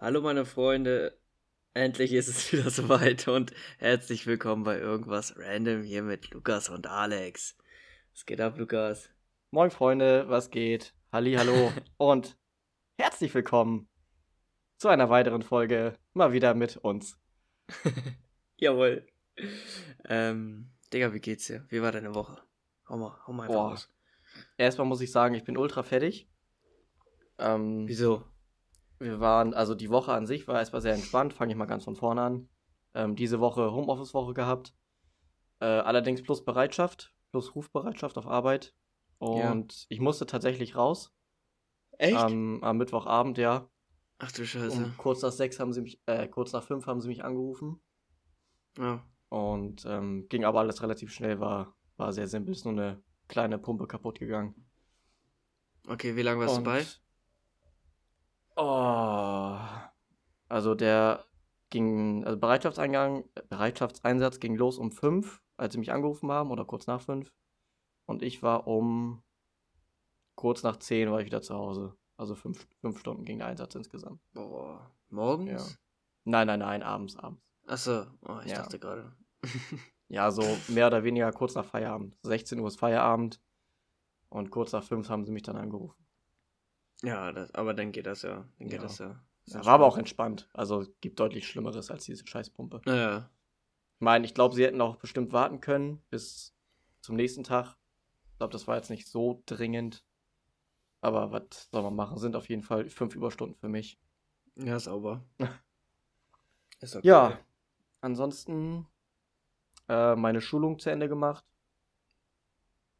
Hallo meine Freunde, endlich ist es wieder soweit und herzlich willkommen bei irgendwas random hier mit Lukas und Alex. Was geht ab, Lukas? Moin Freunde, was geht? Halli, hallo und herzlich willkommen zu einer weiteren Folge mal wieder mit uns. Jawohl. Ähm, Digga, wie geht's dir? Wie war deine Woche? Hau mal, hau mal einfach Boah. raus. Erstmal muss ich sagen, ich bin ultra fertig. Ähm, Wieso? Wir waren, also die Woche an sich war erstmal sehr entspannt, fange ich mal ganz von vorne an. Ähm, diese Woche Homeoffice-Woche gehabt. Äh, allerdings plus Bereitschaft, plus Rufbereitschaft auf Arbeit. Ja. Und ich musste tatsächlich raus. Echt? Am, am Mittwochabend, ja. Ach du Scheiße. Um kurz nach sechs haben sie mich, äh, kurz nach fünf haben sie mich angerufen. Ja. Und ähm, ging aber alles relativ schnell, war, war sehr simpel. Ist nur eine kleine Pumpe kaputt gegangen. Okay, wie lange warst du Und- bei? Oh. Also der ging, also Bereitschaftseingang, Bereitschaftseinsatz ging los um fünf, als sie mich angerufen haben, oder kurz nach fünf. Und ich war um kurz nach zehn war ich wieder zu Hause. Also fünf, fünf Stunden ging der Einsatz insgesamt. Boah, morgens? Ja. Nein, nein, nein, abends, abends. Achso, oh, ich Ja. dachte gerade. Ja, so mehr oder weniger kurz nach Feierabend. 16 Uhr ist Feierabend. Und kurz nach fünf haben sie mich dann angerufen. Ja, das, aber dann geht das ja. Dann geht Ja. das ja. Ja, war aber auch entspannt. Also gibt deutlich Schlimmeres als diese Scheißpumpe. Naja. Ich meine, ich glaube, sie hätten auch bestimmt warten können bis zum nächsten Tag. Ich glaube, das war jetzt nicht so dringend. Aber was soll man machen? Sind auf jeden Fall fünf Überstunden für mich. Ja, sauber. Ist okay. Ja, ansonsten äh, meine Schulung zu Ende gemacht.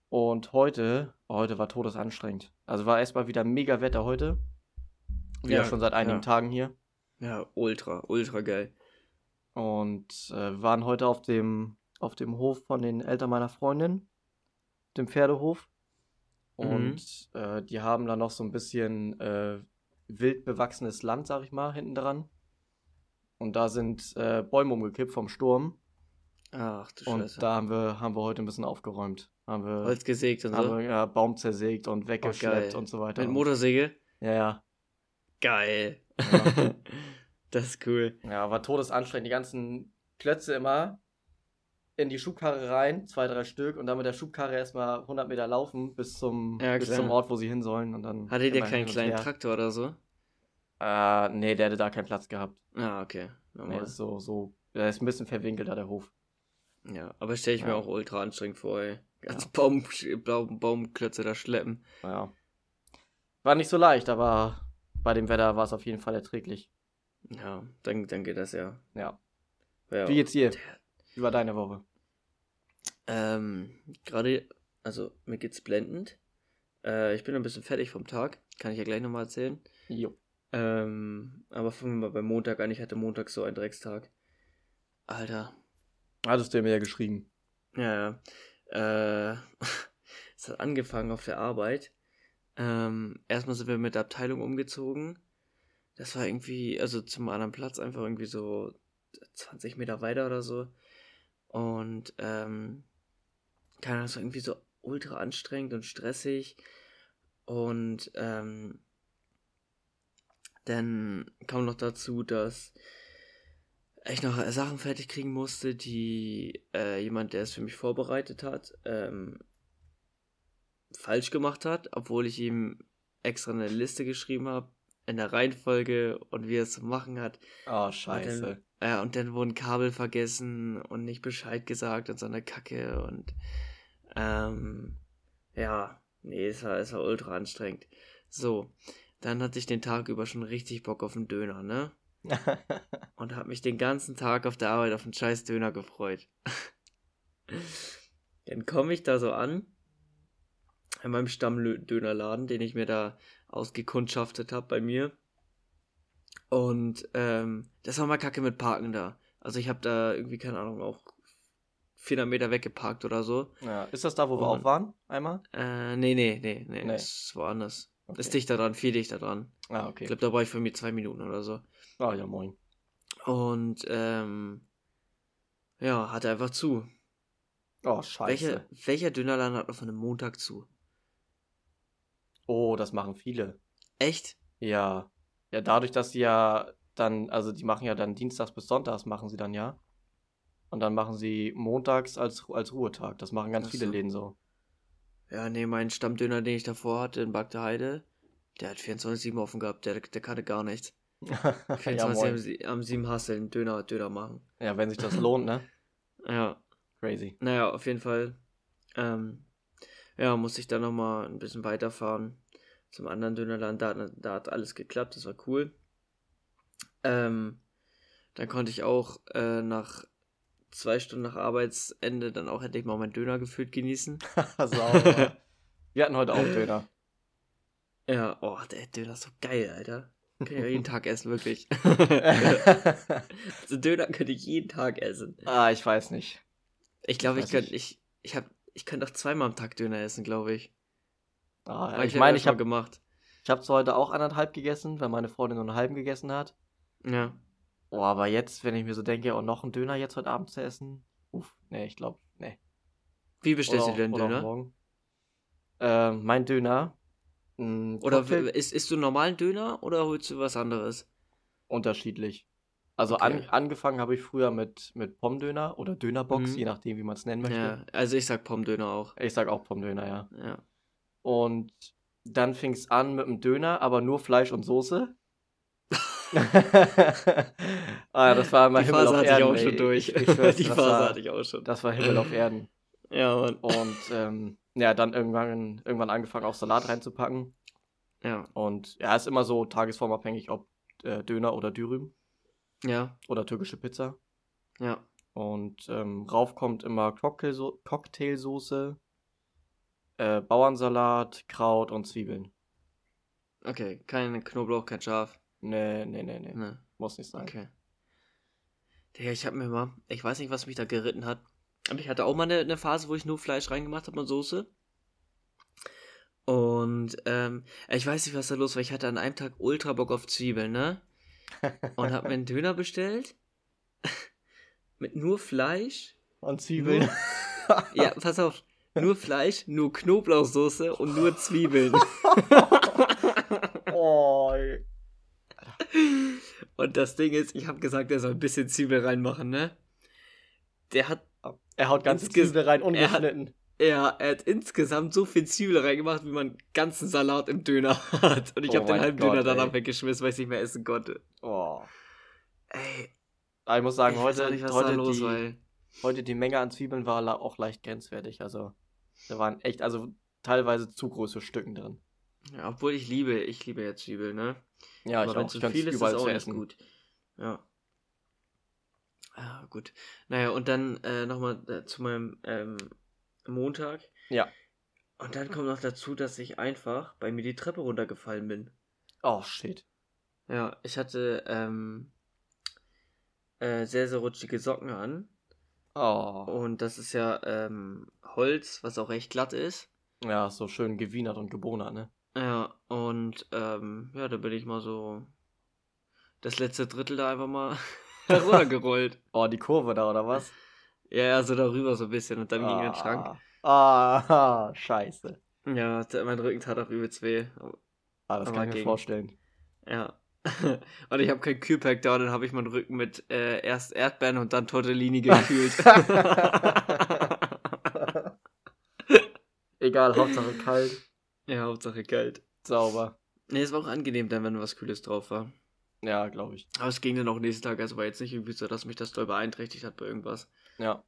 Und heute, heute war todesanstrengend. Also war erstmal wieder mega Wetter heute. Wieder Ja, schon seit einigen ja. Tagen hier. Ja, ultra, ultra geil. Und äh, waren heute auf dem, auf dem Hof von den Eltern meiner Freundin, dem Pferdehof. Und äh, die haben da noch so ein bisschen äh, wild bewachsenes Land, sag ich mal, hinten dran. Und da sind äh, Bäume umgekippt vom Sturm. Ach du Und Scheiße. da haben wir, haben wir heute ein bisschen aufgeräumt. Haben wir, Holz gesägt und haben so. wir ja, Baum zersägt und weggeschleppt geil. und so weiter. Mit Motorsäge? Ja, ja. Geil. Ja. das ist cool. Ja, war todesanstrengend. Die ganzen Klötze immer in die Schubkarre rein, zwei, drei Stück, und dann mit der Schubkarre erstmal 100 Meter laufen bis zum, Ja, bis zum Ort, wo sie hin sollen. Und dann Hattet ihr keinen und kleinen her. Traktor oder so? Äh, nee, der hätte da keinen Platz gehabt. Ah, okay. Nee, Normal. das ist so, so, der ist ein bisschen verwinkelt da, der Hof. Ja, aber stelle ich mir Ja. auch ultra anstrengend vor, ey. Ganz Ja. Baum, Baum, Baumklötze da schleppen. Naja. War nicht so leicht, aber bei dem Wetter war es auf jeden Fall erträglich. Ja, dann, dann geht das ja. Ja. ja. Wie geht's dir? War deine Woche? Ähm, gerade, also mir geht's blendend. Äh, ich bin ein bisschen fertig vom Tag. Kann ich ja gleich nochmal erzählen. Jo. Ähm, aber fangen wir mal beim Montag an. Ich hatte Montag so einen Dreckstag. Alter. Hattest du mir ja geschrieben. Ja, ja. Äh, es hat angefangen auf der Arbeit. Ähm, erstmal sind wir mit der Abteilung umgezogen. Das war irgendwie, also zum anderen Platz, einfach irgendwie so 20 Meter weiter oder so. Und, ähm, keine Ahnung, es war irgendwie so ultra anstrengend und stressig. Und, ähm, dann kam noch dazu, dass ich noch Sachen fertig kriegen musste, die äh, jemand, der es für mich vorbereitet hat, ähm, falsch gemacht hat, obwohl ich ihm extra eine Liste geschrieben habe, in der Reihenfolge und wie er es zu machen hat. Oh, Und scheiße. dann, äh, und dann wurden Kabel vergessen und nicht Bescheid gesagt und so eine Kacke und ähm, ja, nee, es war, es war ultra anstrengend. So, dann hatte ich den Tag über schon richtig Bock auf einen Döner, ne? Und habe mich den ganzen Tag auf der Arbeit auf einen scheiß Döner gefreut. Dann komme ich da so an, in meinem Stammdönerladen, den ich mir da ausgekundschaftet habe bei mir. Und ähm, das war mal kacke mit Parken da. Also ich habe da irgendwie, keine Ahnung, auch 400 Meter weggeparkt oder so. ja. Ist das da, wo wir Und- auch waren? Einmal? Äh, nee, nee, nee, nee, Nee. das ist woanders. Okay. Ist dichter dran, viel dichter dran. Ah, okay. Ich glaube, da war ich für mir zwei Minuten oder so. Ah, ja, moin. Und, ähm, ja, hatte einfach zu. Oh, scheiße. Welcher, welcher Dönerladen hat auf einem Montag zu? Oh, das machen viele. Echt? Ja. Ja, dadurch, dass sie ja dann, also die machen ja dann Dienstags bis Sonntags machen sie dann ja. Und dann machen sie montags als, als Ruhetag. Das machen ganz Ach viele. Läden so. Ja, nee, mein Stammdöner, den ich davor hatte in Bagde Heide, der hat 24-7 offen gehabt, der, der kannte gar nichts. ja, 24 moin. am, am 7 Hasseln, Döner, Döner machen. ja, wenn sich das lohnt, ne? Ja, Crazy. naja, auf jeden Fall. Ähm, ja, musste ich dann nochmal ein bisschen weiterfahren zum anderen Dönerland. Da, hat- da hat alles geklappt, das war cool. Ähm, dann konnte ich auch äh, nach zwei Stunden nach Arbeitsende dann auch endlich mal meinen Döner gefühlt genießen. Sauber. Wir hatten heute auch Döner. Ja, oh, der Döner ist so geil, Alter. Kann ich ja jeden Tag essen, wirklich. also Döner könnte ich jeden Tag essen. ah, ich weiß nicht. Ich glaube, ich Weiß könnte, ich, ich hab, ich könnte auch zweimal am Tag Döner essen, glaube ich. Ah, Aber ich meine, ich habe gemacht. ich hab zwar heute auch anderthalb gegessen, weil meine Freundin nur einen halben gegessen hat. Ja. Oh, aber jetzt, wenn ich mir so denke, oh, noch einen Döner jetzt heute Abend zu essen. Uff, nee, ich glaube, nee. Wie bestellst Oder du denn Döner? morgen. Ähm, mein Döner. Oder isst, isst du normalen Döner oder holst du was anderes? unterschiedlich. Also an, Okay. angefangen habe ich früher mit, mit Pommdöner oder Dönerbox, Mhm. je nachdem, wie man es nennen möchte. Ja, also ich sag Pommdöner auch. Ich sag auch Pommdöner, ja. Ja. Und dann fing es an mit dem Döner, aber nur Fleisch und Soße. ah, das war mal Die Himmel Phase auf hatte Erden. ich auch ey. schon durch. Ich, ich schwör's, Die Phase war, hatte ich auch schon. Das war Himmel auf Erden. Ja, Mann. Und ähm, ja, dann irgendwann, irgendwann angefangen, auch Salat reinzupacken. Ja. Und ja, ist immer so tagesformabhängig, ob äh, Döner oder Dürüm Ja. oder türkische Pizza. Ja. Und ähm, rauf kommt immer Cocktailso Cocktailsoße, äh, Bauernsalat, Kraut und Zwiebeln. Okay. Kein Knoblauch, kein Schaf. Nee, nee, nee, nee. Ne. Muss nicht sein. Okay. Digga, ich hab mir mal, ich weiß nicht, was mich da geritten hat. Aber ich hatte auch mal eine, eine Phase, wo ich nur Fleisch reingemacht habe und Soße. Und ähm, ich weiß nicht, was da los war. Ich hatte an einem Tag ultra Bock auf Zwiebeln, ne? Und hab mir einen Döner bestellt. Mit nur Fleisch. Und Zwiebeln. Ja, pass auf. Nur Fleisch, nur Knoblauchsoße und nur Zwiebeln. oh, ey. Und das Ding ist, ich habe gesagt, er soll ein bisschen Zwiebel reinmachen, ne? Der hat Er haut ganze Zwiebel rein, er hat- ungeschnitten. Ja, er hat insgesamt so viel Zwiebel reingemacht, wie man ganzen Salat im Döner hat. Und ich Oh habe den halben Gott, Döner danach ey. weggeschmissen, weil ich nicht mehr essen konnte. Oh. Ey, Aber ich muss sagen, ich heute, nicht, heute, los die, ey. heute die Menge an Zwiebeln war auch leicht grenzwertig. Also, da waren echt, also teilweise zu große Stücken drin. Ja, obwohl ich liebe, ich liebe ja Zwiebel, ne? Ja, Aber ich wenn auch. zu könnte viel ist, ist überall auch nicht essen. gut. Ja. Ja, gut. Naja, und dann äh, nochmal äh, zu meinem ähm, Montag. Ja. Und dann kommt noch dazu, dass ich einfach bei mir die Treppe runtergefallen bin. Oh, shit. Ja, ich hatte ähm, äh, sehr, sehr rutschige Socken an. Oh. Und das ist ja ähm, Holz, was auch recht glatt ist. Ja, so schön gewienert und gebonert, ne? Ja, und ähm, ja, da bin ich mal so das letzte Drittel da einfach mal runtergerollt. Oh, die Kurve da, oder was? Ja, ja, so darüber so ein bisschen und dann gegen den Schrank. Ah, ah, scheiße. Ja, mein Rücken tat auch übelst weh. Ah, das Aber kann ich mir ging. vorstellen. Ja. und ich habe kein Kühlpack da, dann habe ich meinen Rücken mit äh, erst Erdbeeren und dann Tortellini gekühlt. Egal, Hauptsache kalt, ja, Hauptsache kalt. sauber. Nee, es war auch angenehm dann, wenn was Kühles drauf war. Ja, glaube ich. Aber es ging dann auch nächsten Tag, also war jetzt nicht irgendwie so, dass mich das doll beeinträchtigt hat bei irgendwas. Ja,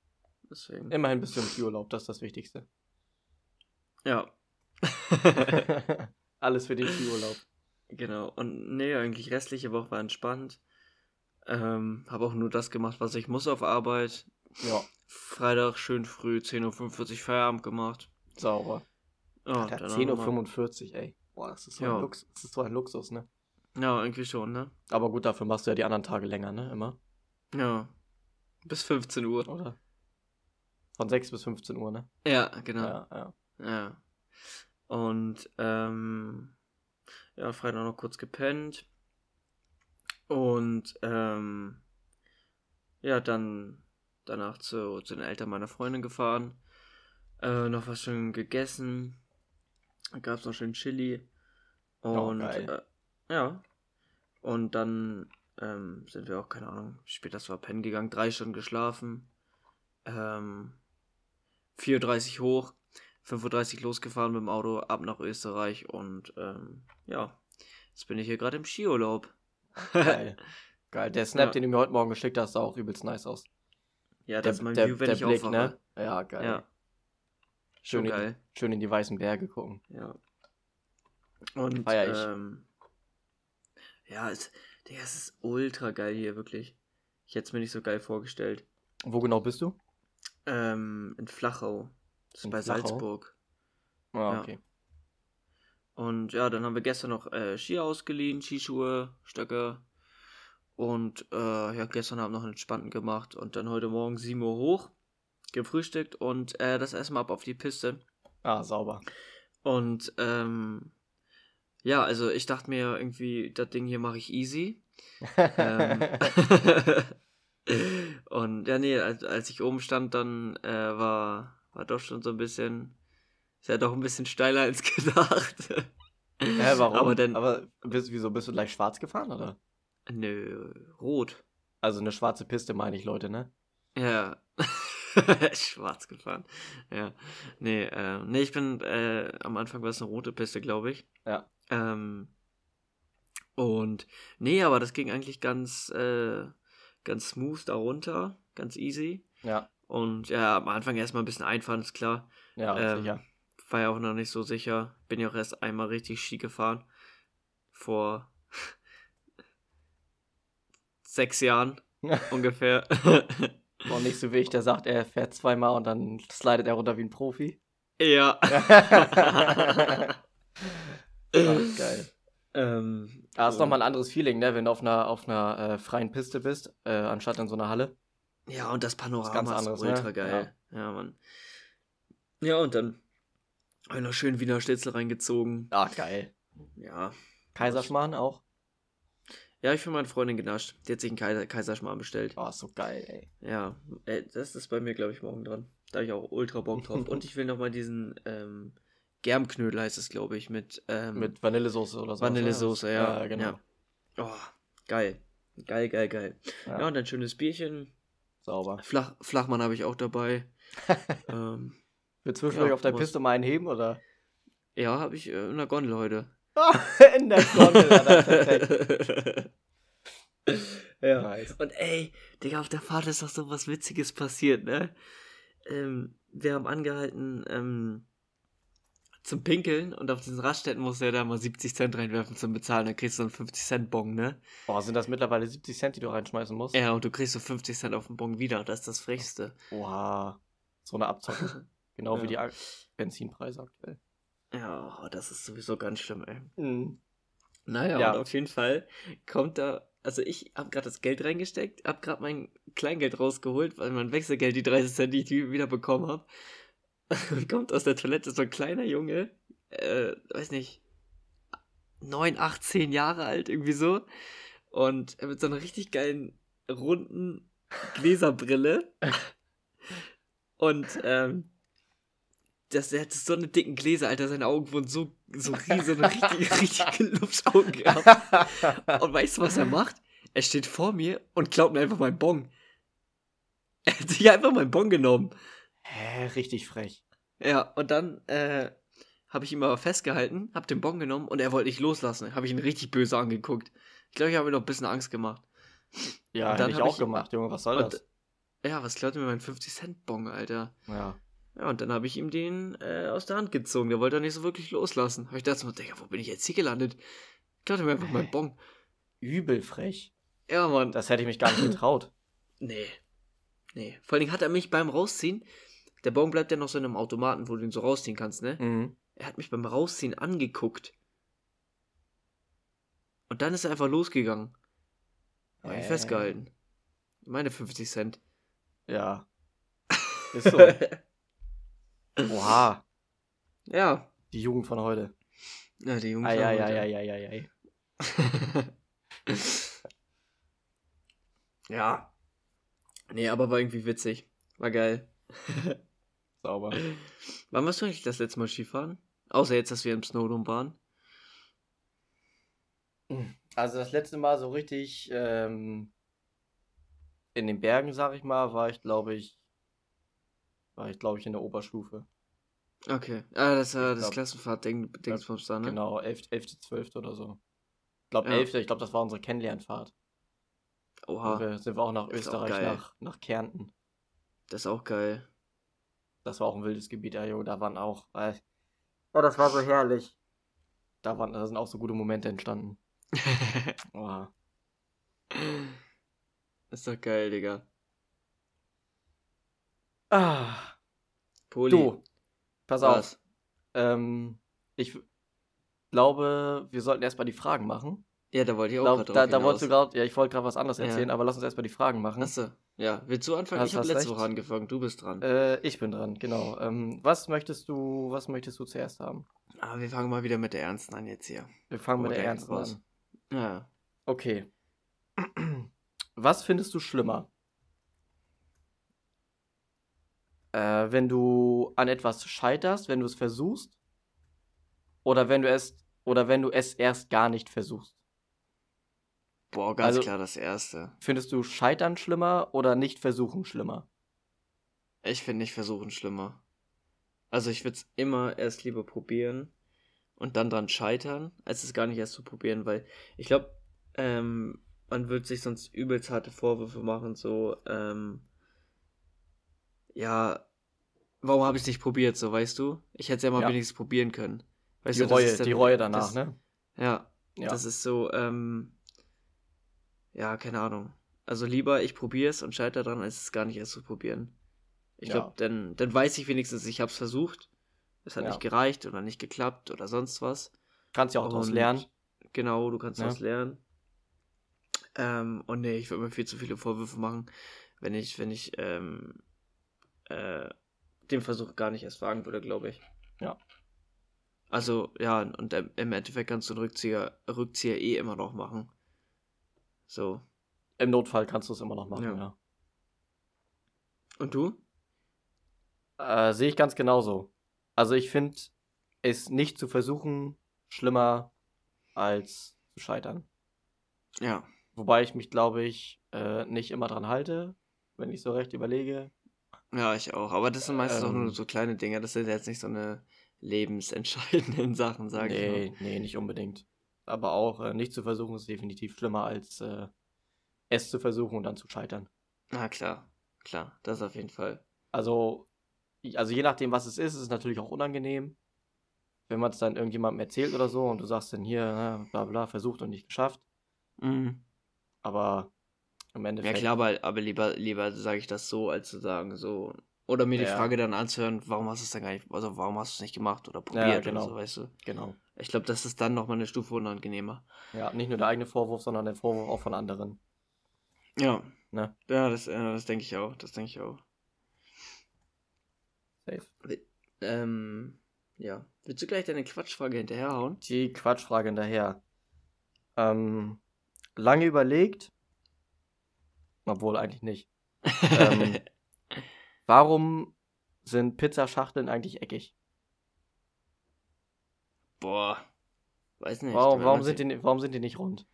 Deswegen. immerhin bist du im Skiurlaub, das ist das Wichtigste. Ja. Alles für den Skiurlaub. genau. Und nee, eigentlich restliche Woche war entspannt. Ähm, habe auch nur das gemacht, was ich muss auf Arbeit. Ja, Freitag schön früh, 10.45 Uhr Feierabend gemacht. sauber. Mal- 10.45 Uhr, ey. Boah, das ist, so Ja. ein Lux das ist so ein Luxus, ne? Ja, irgendwie schon, ne? Aber gut, dafür machst du ja die anderen Tage länger, ne? Immer. Ja. Bis 15 Uhr. Oder? Von 6 bis 15 Uhr, ne? Ja, genau. Ja, ja. Ja. Und, ähm, ja, Freitag noch kurz gepennt. Und, ähm, ja, dann danach zu, zu den Eltern meiner Freundin gefahren. Äh, noch was schön gegessen. Dann gab's noch schön Chili. Oh, Und, geil. äh, ja. Und dann, ähm, sind wir auch, keine Ahnung, später war pennen gegangen, drei Stunden geschlafen. Ähm, 4.30 Uhr hoch, 5.30 Uhr losgefahren mit dem Auto ab nach Österreich und ähm, ja, jetzt bin ich hier gerade im Skiurlaub. Geil. Geil. Der Snap, ja. den du mir heute Morgen geschickt hast, sah auch übelst nice aus. Ja, das der, ist mein der, View, wenn der ich Blick, ne? Ja, geil. Ja. Schön, geil. In, schön in die weißen Berge gucken. Ja. Und Feier ich. Ähm, ja, es, Digga, es ist ultra geil hier, wirklich. Ich hätte es mir nicht so geil vorgestellt. Wo genau bist du? Ähm, in Flachau. Das ist in bei Flachau? Salzburg. Ah, ja. okay. Und ja, dann haben wir gestern noch äh, Ski ausgeliehen, Skischuhe, Stöcke. Und äh, ja, gestern Abend noch einen entspannten gemacht. Und dann heute Morgen 7 Uhr hoch, gefrühstückt und äh, das erstmal ab auf die Piste. Ah, sauber. Und ähm, ja, also ich dachte mir irgendwie, das Ding hier mache ich easy. ähm, und ja, nee, als, als ich oben stand, dann äh, war, war doch schon so ein bisschen, ist ja doch ein bisschen steiler als gedacht. Hä, warum? Aber, denn, Aber bist, wieso bist du gleich schwarz gefahren, oder? Nö, rot. Also eine schwarze Piste meine ich, Leute, ne? Ja. Schwarz gefahren. Ja. Nee, äh, nee, ich bin, äh, am Anfang war es eine rote Piste, glaube ich. Ja. Ähm, und nee, aber das ging eigentlich ganz, äh, ganz smooth darunter, ganz easy. Ja. Und ja, am Anfang erstmal ein bisschen einfahren, ist klar. Ja, ähm, sicher. War ja auch noch nicht so sicher. Bin ja auch erst einmal richtig Ski gefahren. Vor sechs Jahren ungefähr. Und nicht so wie ich, der sagt, er fährt zweimal und dann slidet er runter wie ein Profi. Ja. Ach, geil. Ähm, ah, ist nochmal ein anderes Feeling, ne, wenn du auf einer, auf einer äh, freien Piste bist, äh, anstatt in so einer Halle. Ja, und das Panorama ist, ganz anderes, ist ultra ne? geil. Ja. ja, Mann. Ja, und dann habe ich noch schön Wiener Schnitzel reingezogen. Ah, geil. Ja. Kaiserschmarrn auch? Ja, ich für meine Freundin genascht. Die hat sich einen Kaiser Kaiserschmarrn bestellt. Oh, so geil, ey. Ja, ey, das ist bei mir, glaube ich, morgen dran. Da habe ich auch ultra Bock drauf. und ich will nochmal diesen, ähm, Germknödel heißt es, glaube ich, mit, ähm, mit Vanillesoße oder so. Vanillesoße, ja. ja. genau. Ja. Oh, geil. Geil, geil, geil. Ja, ja und ein schönes Bierchen. Sauber. Flach, Flachmann habe ich auch dabei. ähm, Willst du zwischendurch ja, auf der Piste mal einen heben, oder? Ja, habe ich äh, in der Gondel heute. in der Gondel, perfekt. ja. Nice. Und ey, Digga, auf der Fahrt ist doch so was Witziges passiert, ne? Ähm, wir haben angehalten, ähm, zum Pinkeln und auf diesen Raststätten musst du ja da mal 70 Cent reinwerfen zum Bezahlen, dann kriegst du so einen 50 Cent Bon, ne? Boah, sind das mittlerweile 70 Cent, die du reinschmeißen musst? Ja, und du kriegst so 50 Cent auf den Bon wieder, das ist das Frechste. Boah, so eine Abzocke. genau ja. wie die Benzinpreise aktuell. Ja, oh, das ist sowieso ganz schlimm, ey. Mhm. Naja, ja. und auf jeden Fall kommt da, also ich habe gerade das Geld reingesteckt, habe gerade mein Kleingeld rausgeholt, weil mein Wechselgeld, die 30 Cent, die ich wieder bekommen habe, und kommt aus der Toilette so ein kleiner Junge, äh, weiß nicht, 9, 8, 10 Jahre alt, irgendwie so. Und er mit so einer richtig geilen, runden Gläserbrille. und, ähm, das, er hat so eine dicken Gläser, Alter, seine Augen wurden so, so riesig, richtig, richtig Lupfaugen gehabt. Und weißt du, was er macht? Er steht vor mir und klaut mir einfach meinen Bon. Er hat sich einfach meinen Bon genommen. Hä, richtig frech. Ja, und dann äh, habe ich ihn aber festgehalten, habe den Bon genommen und er wollte nicht loslassen. Habe ich ihn richtig böse angeguckt. Ich glaube, ich habe ihm noch ein bisschen Angst gemacht. Ja, hätte ich auch ich, gemacht, Junge, was soll und, das? Ja, was klaut mir mein 50-Cent-Bon, Alter? Ja. Ja, und dann habe ich ihm den äh, aus der Hand gezogen. Der wollte er nicht so wirklich loslassen. Habe ich dachte mir, Digga, wo bin ich jetzt hier gelandet? Klaut mir einfach meinen Bon. Übel frech. Ja, Mann. Das hätte ich mich gar nicht getraut. nee. Nee. Vor allem hat er mich beim Rausziehen, der Bon bleibt ja noch so in einem Automaten, wo du ihn so rausziehen kannst, ne? Mhm. Er hat mich beim Rausziehen angeguckt. Und dann ist er einfach losgegangen. Hab ich festgehalten. Meine 50 Cent. Ja. Ist so. Oha. Ja. Die Jugend von heute. Ja, die Jugend von heute. Eieieiei. ja. Nee, aber war irgendwie witzig. War geil. Sauber. Wann warst du eigentlich das letzte Mal Skifahren? Außer jetzt, dass wir im Snowdome waren. Also das letzte Mal so richtig ähm, in den Bergen, sag ich mal, war ich, glaube ich, war ich, glaube ich, in der Oberstufe. Okay. Ah, das war Ich das glaub- Klassenfahrt-Ding, Dingsbums da, ne? Genau, 11., 11., 12. oder so. Ich glaube, Ja. 11., ich glaube, das war unsere Kennenlernfahrt. Oha, Und wir, sind wir auch nach Ist auch Österreich, geil. nach, nach Kärnten. das ist auch geil. Das war auch ein wildes Gebiet, ja, jo, da waren auch. Äh, oh, das war so herrlich. Da, waren, da sind auch so gute Momente entstanden. Oha. ist doch geil, Digga. Ah, Poli. du, pass auf. Was? Ähm, ich glaube, wir sollten erstmal die Fragen machen. Ja, da wollte ich auch gerade da, drauf da wolltest du gerade, ja, ich wollte gerade was anderes Ja. erzählen, aber lass uns erstmal die Fragen machen. Achso, ja. Willst du anfangen? Hast- ich habe letzte recht. Woche angefangen, du bist dran. Äh, ich bin dran, genau. Ähm, was möchtest du, was möchtest du zuerst haben? Ah, wir fangen mal wieder mit der Ernsten an jetzt hier. Wir fangen mit Oder der direkt ernsten an. Ja. Okay. Was findest du schlimmer? Äh, wenn du an etwas scheiterst, wenn du es versuchst, oder wenn du es, oder wenn du es erst gar nicht versuchst? Boah, ganz Also- klar das Erste. Findest du Scheitern schlimmer oder nicht versuchen schlimmer? Ich finde nicht versuchen schlimmer. Also ich würde es immer erst lieber probieren und dann dran scheitern, als es gar nicht erst zu probieren, weil ich glaube, ähm, man würde sich sonst übelst harte Vorwürfe machen, so, ähm, ja, warum habe ich es nicht probiert, so, weißt du? Ich hätte es ja mal Ja. wenigstens probieren können. Weißt Die du, das Reue, ist dann- die Reue danach, das, ne? Ja, Ja. das ist so, ähm, ja, keine Ahnung. Also lieber ich probiere es und scheitere dran, als es gar nicht erst zu probieren. Ich Ja. glaube, dann, dann weiß ich wenigstens, ich habe es versucht. Es hat nicht gereicht oder nicht geklappt oder sonst was. Kannst ja auch daraus lernen. Genau, du kannst daraus lernen. Ähm, und nee, ich würde mir viel zu viele Vorwürfe machen, wenn ich, wenn ich ähm, äh, den Versuch gar nicht erst wagen würde, glaube ich. Ja. Also, ja, und im Endeffekt kannst du einen Rückzieher, Rückzieher eh immer noch machen. So. Im Notfall kannst du es immer noch machen, Ja. ja. Und du? Äh, sehe ich ganz genauso. Also ich finde es nicht zu versuchen schlimmer als zu scheitern. Ja. Wobei ich mich, glaube ich, äh, nicht immer dran halte, wenn ich so recht überlege. Ja, ich auch. Aber das sind meistens auch nur Ähm. so kleine Dinge. Das sind jetzt nicht so eine lebensentscheidenden Sachen, sag ich nee, mal. nee, nicht unbedingt. Aber auch äh, nicht zu versuchen ist definitiv schlimmer als äh, es zu versuchen und dann zu scheitern. Na klar. Klar, das auf jeden Fall. Also, also je nachdem, was es ist, ist es natürlich auch unangenehm. Wenn man es dann irgendjemandem erzählt oder so und du sagst dann hier, ne, bla bla, versucht und nicht geschafft. Mhm. Aber im Ja Endeffekt. klar, aber, aber lieber, lieber sage ich das so, als zu sagen so. Oder mir die Ja. Frage dann anzuhören, warum hast du es dann gar nicht, also warum hast du es nicht gemacht oder Ja, probiert genau. oder so, weißt du. Genau. Ich glaube, das ist dann nochmal eine Stufe unangenehmer. Ja, nicht nur der eigene Vorwurf, sondern der Vorwurf auch von anderen. Ja. Ne? Ja, das, äh, das denke ich auch. Das denke ich auch. Safe. Ähm, ja. Willst du gleich deine Quatschfrage hinterherhauen? Die Quatschfrage hinterher. Ähm, lange überlegt. Obwohl eigentlich nicht. Ähm, Warum sind Pizzaschachteln eigentlich eckig? Boah. Weiß nicht. Warum, warum, sind die, warum sind die nicht rund?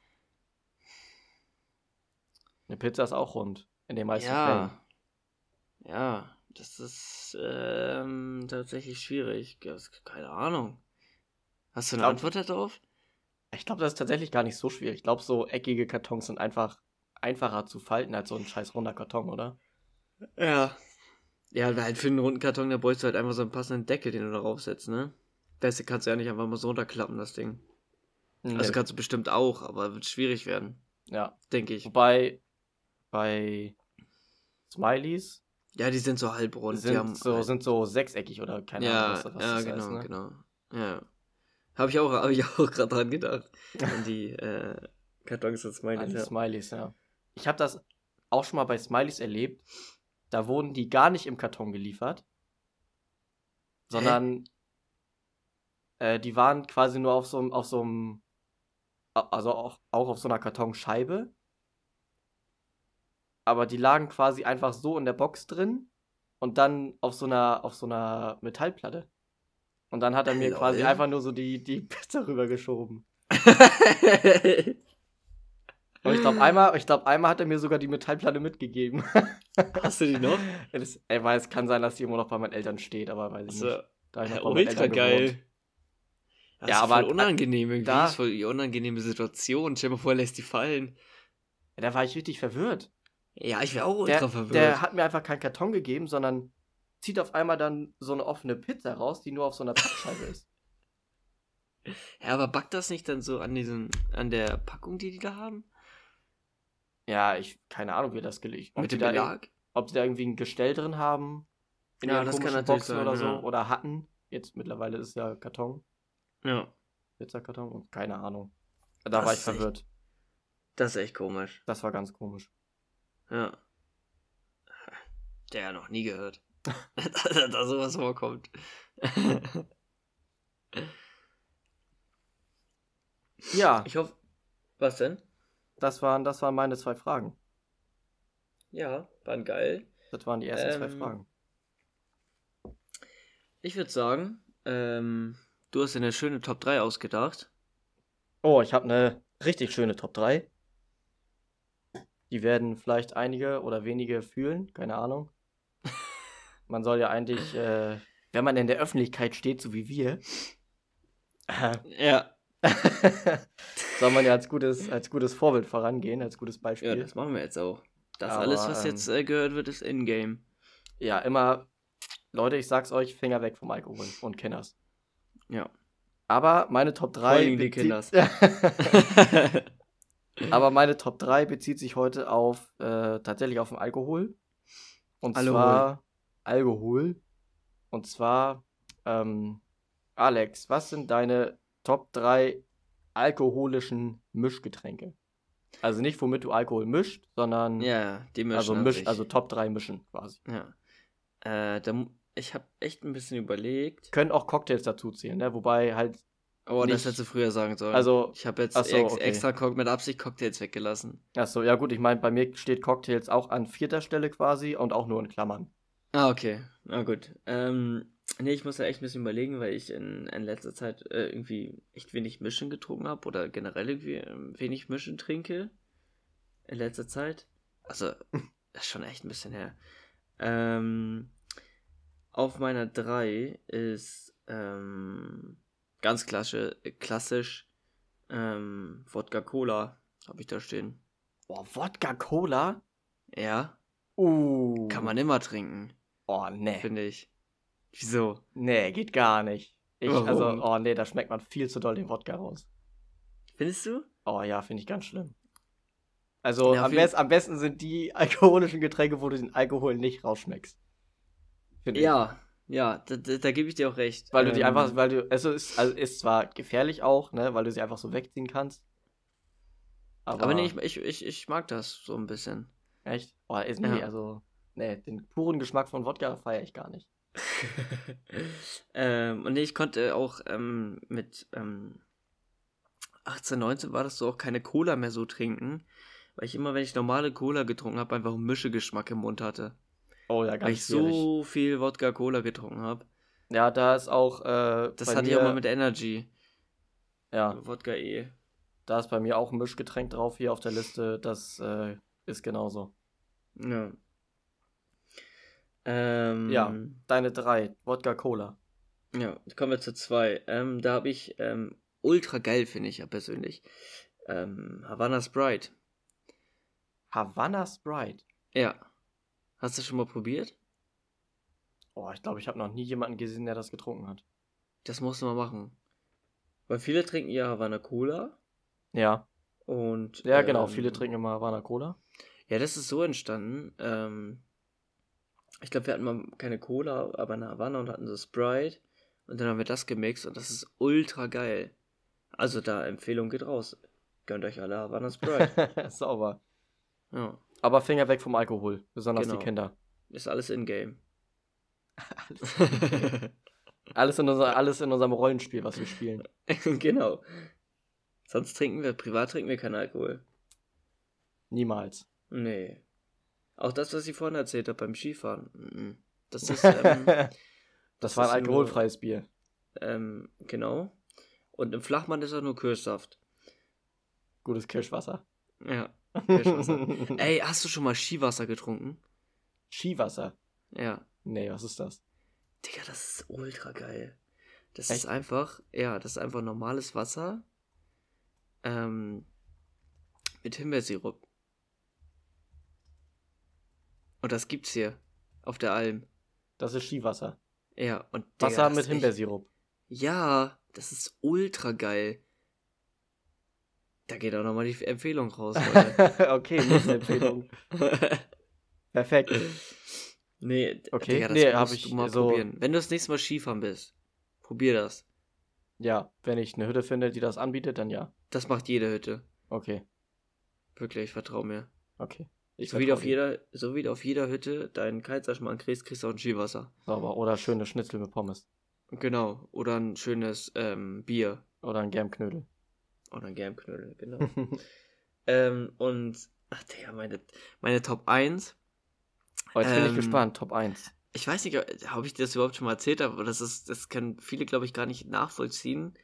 Eine Pizza ist auch rund. In den meisten Fällen. Ja. Ja, das ist ähm, tatsächlich schwierig. Keine Ahnung. Hast du eine Glaub- Antwort darauf? Ich glaube, das ist tatsächlich gar nicht so schwierig. Ich glaube, so eckige Kartons sind einfach einfacher zu falten als so ein scheiß runder Karton, oder? Ja. Ja, weil halt für einen runden Karton, da bräuchst du halt einfach so einen passenden Deckel, den du darauf setzt, ne? Das kannst du ja nicht einfach mal so runterklappen, das Ding. Also Nee. kannst du bestimmt auch, aber wird schwierig werden, ja. denke ich. Wobei bei Smileys Ja, die sind so halbrund. die sind, haben so, halt- sind so sechseckig oder keine ja, Ahnung, was, was ja, das genau, heißt, ne? genau. Ja. Habe ich auch, hab ich auch gerade dran gedacht. An die äh, Kartons und An Smileys, die ja. Smileys, ja. Ich habe das auch schon mal bei Smileys erlebt. Da wurden die gar nicht im Karton geliefert, sondern äh, die waren quasi nur auf so einem, auf so einem, a- also auch, auch auf so einer Kartonscheibe. Aber die lagen quasi einfach so in der Box drin und dann auf so einer, auf so einer Metallplatte. Und dann hat er mir Lol. quasi einfach nur so die, die Pizza rübergeschoben. Und ich glaube, einmal, ich glaub, einmal hat er mir sogar die Metallplatte mitgegeben. Hast du die noch? Das, ey, weil es kann sein, dass die immer noch bei meinen Eltern steht, aber weiß ich Also, nicht. Da ich noch bei meinen Eltern geil. gewohnt. Das Ja, ist aber voll unangenehm irgendwie. da- Das ist voll die unangenehme Situation. Stell dir mal vor, er lässt die fallen. Ja, da war ich richtig verwirrt. Ja, ich wäre auch ultra Der, verwirrt. der hat mir einfach keinen Karton gegeben, sondern zieht auf einmal dann so eine offene Pizza raus, die nur auf so einer Pappscheibe ist. ja, aber backt das nicht dann so an diesen, an der Packung, die die da haben? Ja, ich, keine Ahnung, wie das gelegt. Ob die da, ob die da irgendwie ein Gestell drin haben. In Ja, das kann natürlich Boxen sein, oder so. ja. Oder hatten. Jetzt mittlerweile ist es ja Karton. Ja. Pizzakarton. und Keine Ahnung. Da Das war ich ist echt- verwirrt. Das ist echt komisch. Das war ganz komisch. Ja. Der ja noch nie gehört. dass da sowas vorkommt. Ja, ich hoffe. Was denn? Das waren, das waren meine zwei Fragen. Ja, waren geil. Das waren die ersten zwei Ähm, Fragen. Ich würde sagen, ähm, du hast dir eine schöne Top 3 ausgedacht. Oh, ich habe eine richtig schöne Top 3. Die werden vielleicht einige oder wenige fühlen, keine Ahnung. Man soll ja eigentlich, äh, wenn man in der Öffentlichkeit steht, so wie wir, äh, Ja. soll man ja als gutes, als gutes Vorbild vorangehen, als gutes Ja, Beispiel. das machen wir jetzt auch. Das Aber, alles, was ähm, jetzt äh, gehört wird, ist in-game. Ja, immer, Leute, ich sag's euch, Finger weg vom Alkohol und Kinders. Ja. Aber meine Top 3. Vor allem die Kinders. Aber meine Top 3 bezieht sich heute auf äh, tatsächlich auf den Alkohol. Und Alkohol. zwar Alkohol. Und zwar, ähm, Alex, was sind deine Top 3 alkoholischen Mischgetränke? Also nicht, womit du Alkohol mischt, sondern ja, die mischen also misch, also Top 3 mischen quasi. Ja. Äh, da, ich habe echt ein bisschen überlegt. Können auch Cocktails dazu zählen, ne? Wobei halt, Oh, das nicht- hättest du früher sagen sollen. also, ich habe jetzt so, ex okay. extra mit Absicht Cocktails weggelassen. achso, ja gut, ich meine, bei mir steht Cocktails auch an vierter Stelle quasi und auch nur in Klammern. Ah, okay. Na gut. Ähm, nee, ich muss da echt ein bisschen überlegen, weil ich in, in letzter Zeit äh, irgendwie echt wenig Mischen getrunken habe oder generell irgendwie ähm, wenig Mischen trinke. In letzter Zeit. Also, das ist schon echt ein bisschen her. Ähm, auf meiner 3 ist ähm, ganz klassisch, klassisch ähm, Wodka Cola. Habe ich da stehen. Boah, Wodka Cola? Ja, Uh. kann man immer trinken, Oh, nee. finde ich. Wieso? Nee, geht gar nicht. Ich, Warum? also, oh nee, da schmeckt man viel zu doll den Wodka raus. Findest du? Oh ja, finde ich ganz schlimm. Also Ja, am, best, am besten sind die alkoholischen Getränke, wo du den Alkohol nicht rausschmeckst. Ja, ja, da, da, da gebe ich dir auch recht. Weil du die Ähm, einfach, weil du, es ist, also ist zwar gefährlich auch, ne, weil du sie einfach so wegziehen kannst. Aber, Aber nee, ich, ich, ich, ich mag das so ein bisschen. echt? Oh, ist, nee, Ja. also, nee, den puren Geschmack von Wodka feiere ich gar nicht. ähm, und ich konnte auch ähm, mit ähm, 18, 19 war das so auch keine Cola mehr so trinken, weil ich immer, wenn ich normale Cola getrunken habe, einfach einen Mischegeschmack im Mund hatte. Oh ja, Weil ganz ich schwierig. so viel Wodka-Cola getrunken habe. Ja, da ist auch, äh, Das hatte mir, ich auch mal mit Energy. ja, Wodka E. da ist bei mir auch ein Mischgetränk drauf hier auf der Liste, das, äh, ist genauso. Ja. Ähm, Ja. Deine drei, Wodka Cola. Ja, kommen wir zu zwei. Ähm, da habe ich ähm, ultra geil, finde ich ja persönlich. Ähm, Havana Sprite. Havana Sprite. Ja. Hast du schon mal probiert? Oh, ich glaube, ich habe noch nie jemanden gesehen, der das getrunken hat. Das musst du mal machen. Weil viele trinken ja Havana Cola Ja. und. Ja, genau. ähm, Viele trinken immer Havana Cola. Ja, das ist so entstanden. Ähm, ich glaube, wir hatten mal keine Cola, aber eine Havana und hatten so Sprite. Und dann haben wir das gemixt und das ist ultra geil. Also da Empfehlung geht raus. Gönnt euch alle Havana Sprite. Sauber. ja. Aber Finger weg vom Alkohol. Besonders Genau. die Kinder. Ist alles in-game. Alles in, unser, alles in unserem Rollenspiel, was wir spielen. genau. Sonst trinken wir, privat trinken wir keinen Alkohol. Niemals. Nee. Auch das, was ich vorhin erzählt habe beim Skifahren. Das ist, ähm, das, das war ein ist nur- alkoholfreies Bier. ähm, genau. Und im Flachmann ist auch nur Kirschsaft. Gutes Kirschwasser. Ja. Kirschwasser. Ey, hast du schon mal Skiwasser getrunken? Skiwasser? Ja. Nee, was ist das? Digga, das ist ultra geil. Das Echt? ist einfach, ja, das ist einfach normales Wasser. Ähm, mit Himbeersirup. Und das gibt's hier. Auf der Alm. Das ist Skiwasser. Ja, und Digga, Wasser das mit ist echt- Himbeersirup. Ja, das ist ultra geil. Da geht auch nochmal die Empfehlung raus, okay, nächste Empfehlung. Perfekt. nee, Okay, Digga, das nee, musst hab du ich mal so- probieren. Wenn du das nächste Mal Skifahren bist, probier das. Ja, wenn ich eine Hütte finde, die das anbietet, dann ja. Das macht jede Hütte. Okay, Wirklich, vertrau mir. okay. Ich So wie, auf jeder, so wie auf jeder Hütte deinen Kitesurfmann kriegst, kriegst du auch ein Skiwasser. Sauber. Oder schöne Schnitzel mit Pommes. Genau. Oder ein schönes ähm, Bier. Oder ein Germknödel. Oder ein Germknödel, genau. ähm, und, ach Digga, meine, meine Top 1. Oh, jetzt bin ich Ähm, gespannt. Top 1. Ich weiß nicht, ob ich dir das überhaupt schon mal erzählt habe, aber das ist, das können viele, glaube ich, gar nicht nachvollziehen.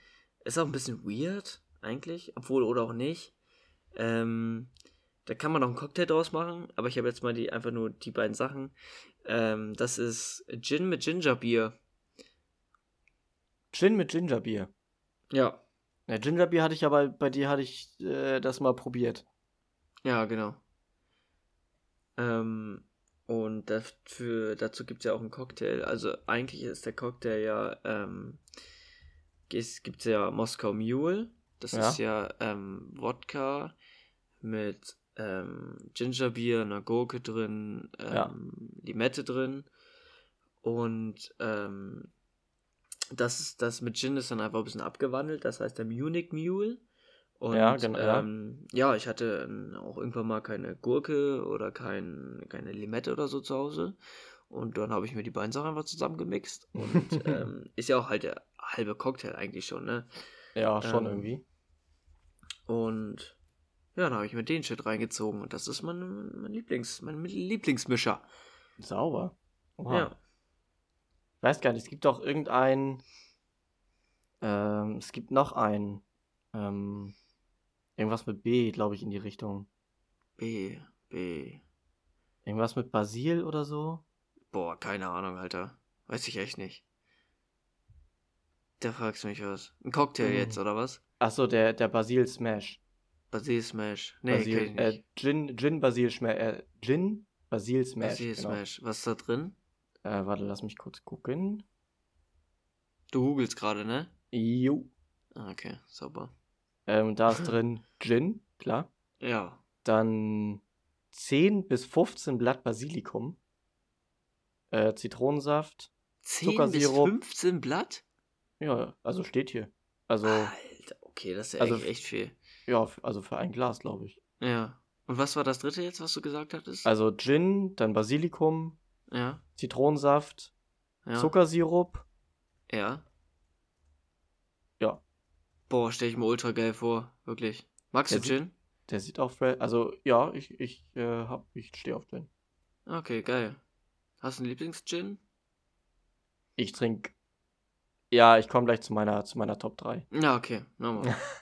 Ist auch ein bisschen weird, eigentlich, obwohl oder auch nicht. Ähm, da kann man noch einen Cocktail draus machen, aber ich habe jetzt mal die einfach nur die beiden Sachen. Ähm, das ist Gin mit Gingerbier. Gin mit Gingerbier. Ja. Ja, Gingerbier hatte ich aber, bei dir hatte ich äh, das mal probiert. Ja, genau. Ähm, und dafür, dazu gibt es ja auch einen Cocktail. Also eigentlich ist der Cocktail ja, ähm, es gibt ja Moskau Mule. Das Ja. ist ja ähm, Wodka mit ähm, Gingerbier, einer Gurke drin, ähm, Ja. Limette drin. Und ähm, das ist das mit Gin ist dann einfach ein bisschen abgewandelt. Das heißt der Munich Mule. Und Ja, genau. Ähm, ja, ich hatte ähm, auch irgendwann mal keine Gurke oder kein, keine Limette oder so zu Hause. Und dann habe ich mir die beiden Sachen einfach zusammengemixt. Und ähm, ist ja auch halt der halbe Cocktail eigentlich schon, ne? Ja, schon Ähm, irgendwie. Und ja, dann habe ich mir den Shit reingezogen. Und das ist mein, mein Lieblings, mein Lieblingsmischer. Sauber. Oha. Ja. Ich weiß gar nicht, es gibt doch irgendein. Ähm, es gibt noch ein. Ähm, irgendwas mit B, glaube ich, in die Richtung. B, B. Irgendwas mit Basil oder so. Boah, keine Ahnung, Alter. Weiß ich echt nicht. Da fragst du mich was. Ein Cocktail Hm. jetzt, oder was? Achso, der, der Basil Smash. Basil Smash. Nee, Basil, ich äh, nicht. Gin, Gin Basil Smash. Äh, Gin Basil Smash. Basil genau. Smash. Was ist da drin? Äh, warte, lass mich kurz gucken. Du googelst gerade, ne? Jo. Ah, okay, sauber. Ähm, da ist drin Gin, klar. Ja. Dann 10 bis 15 Blatt Basilikum. Äh, Zitronensaft. 10 bis Zuckersirup. 15 Blatt? Ja, also steht hier. Also, Alter, okay, das ist ja Also- echt viel. Ja, also für ein Glas, glaube ich. Ja. Und was war das dritte jetzt, was du gesagt hattest? Also Gin, dann Basilikum, ja. Zitronensaft, Ja. Zuckersirup. Ja. Ja. Boah, stell ich mir ultra geil vor. Wirklich. Magst Der du sieht- Gin? Der sieht auch. Also, ja, ich, ich, äh, hab, ich stehe auf Gin. Okay, geil. Hast du einen Lieblings-Gin? Ich trinke. Ja, ich komme gleich zu meiner, zu meiner Top 3. Ja, okay. Nochmal.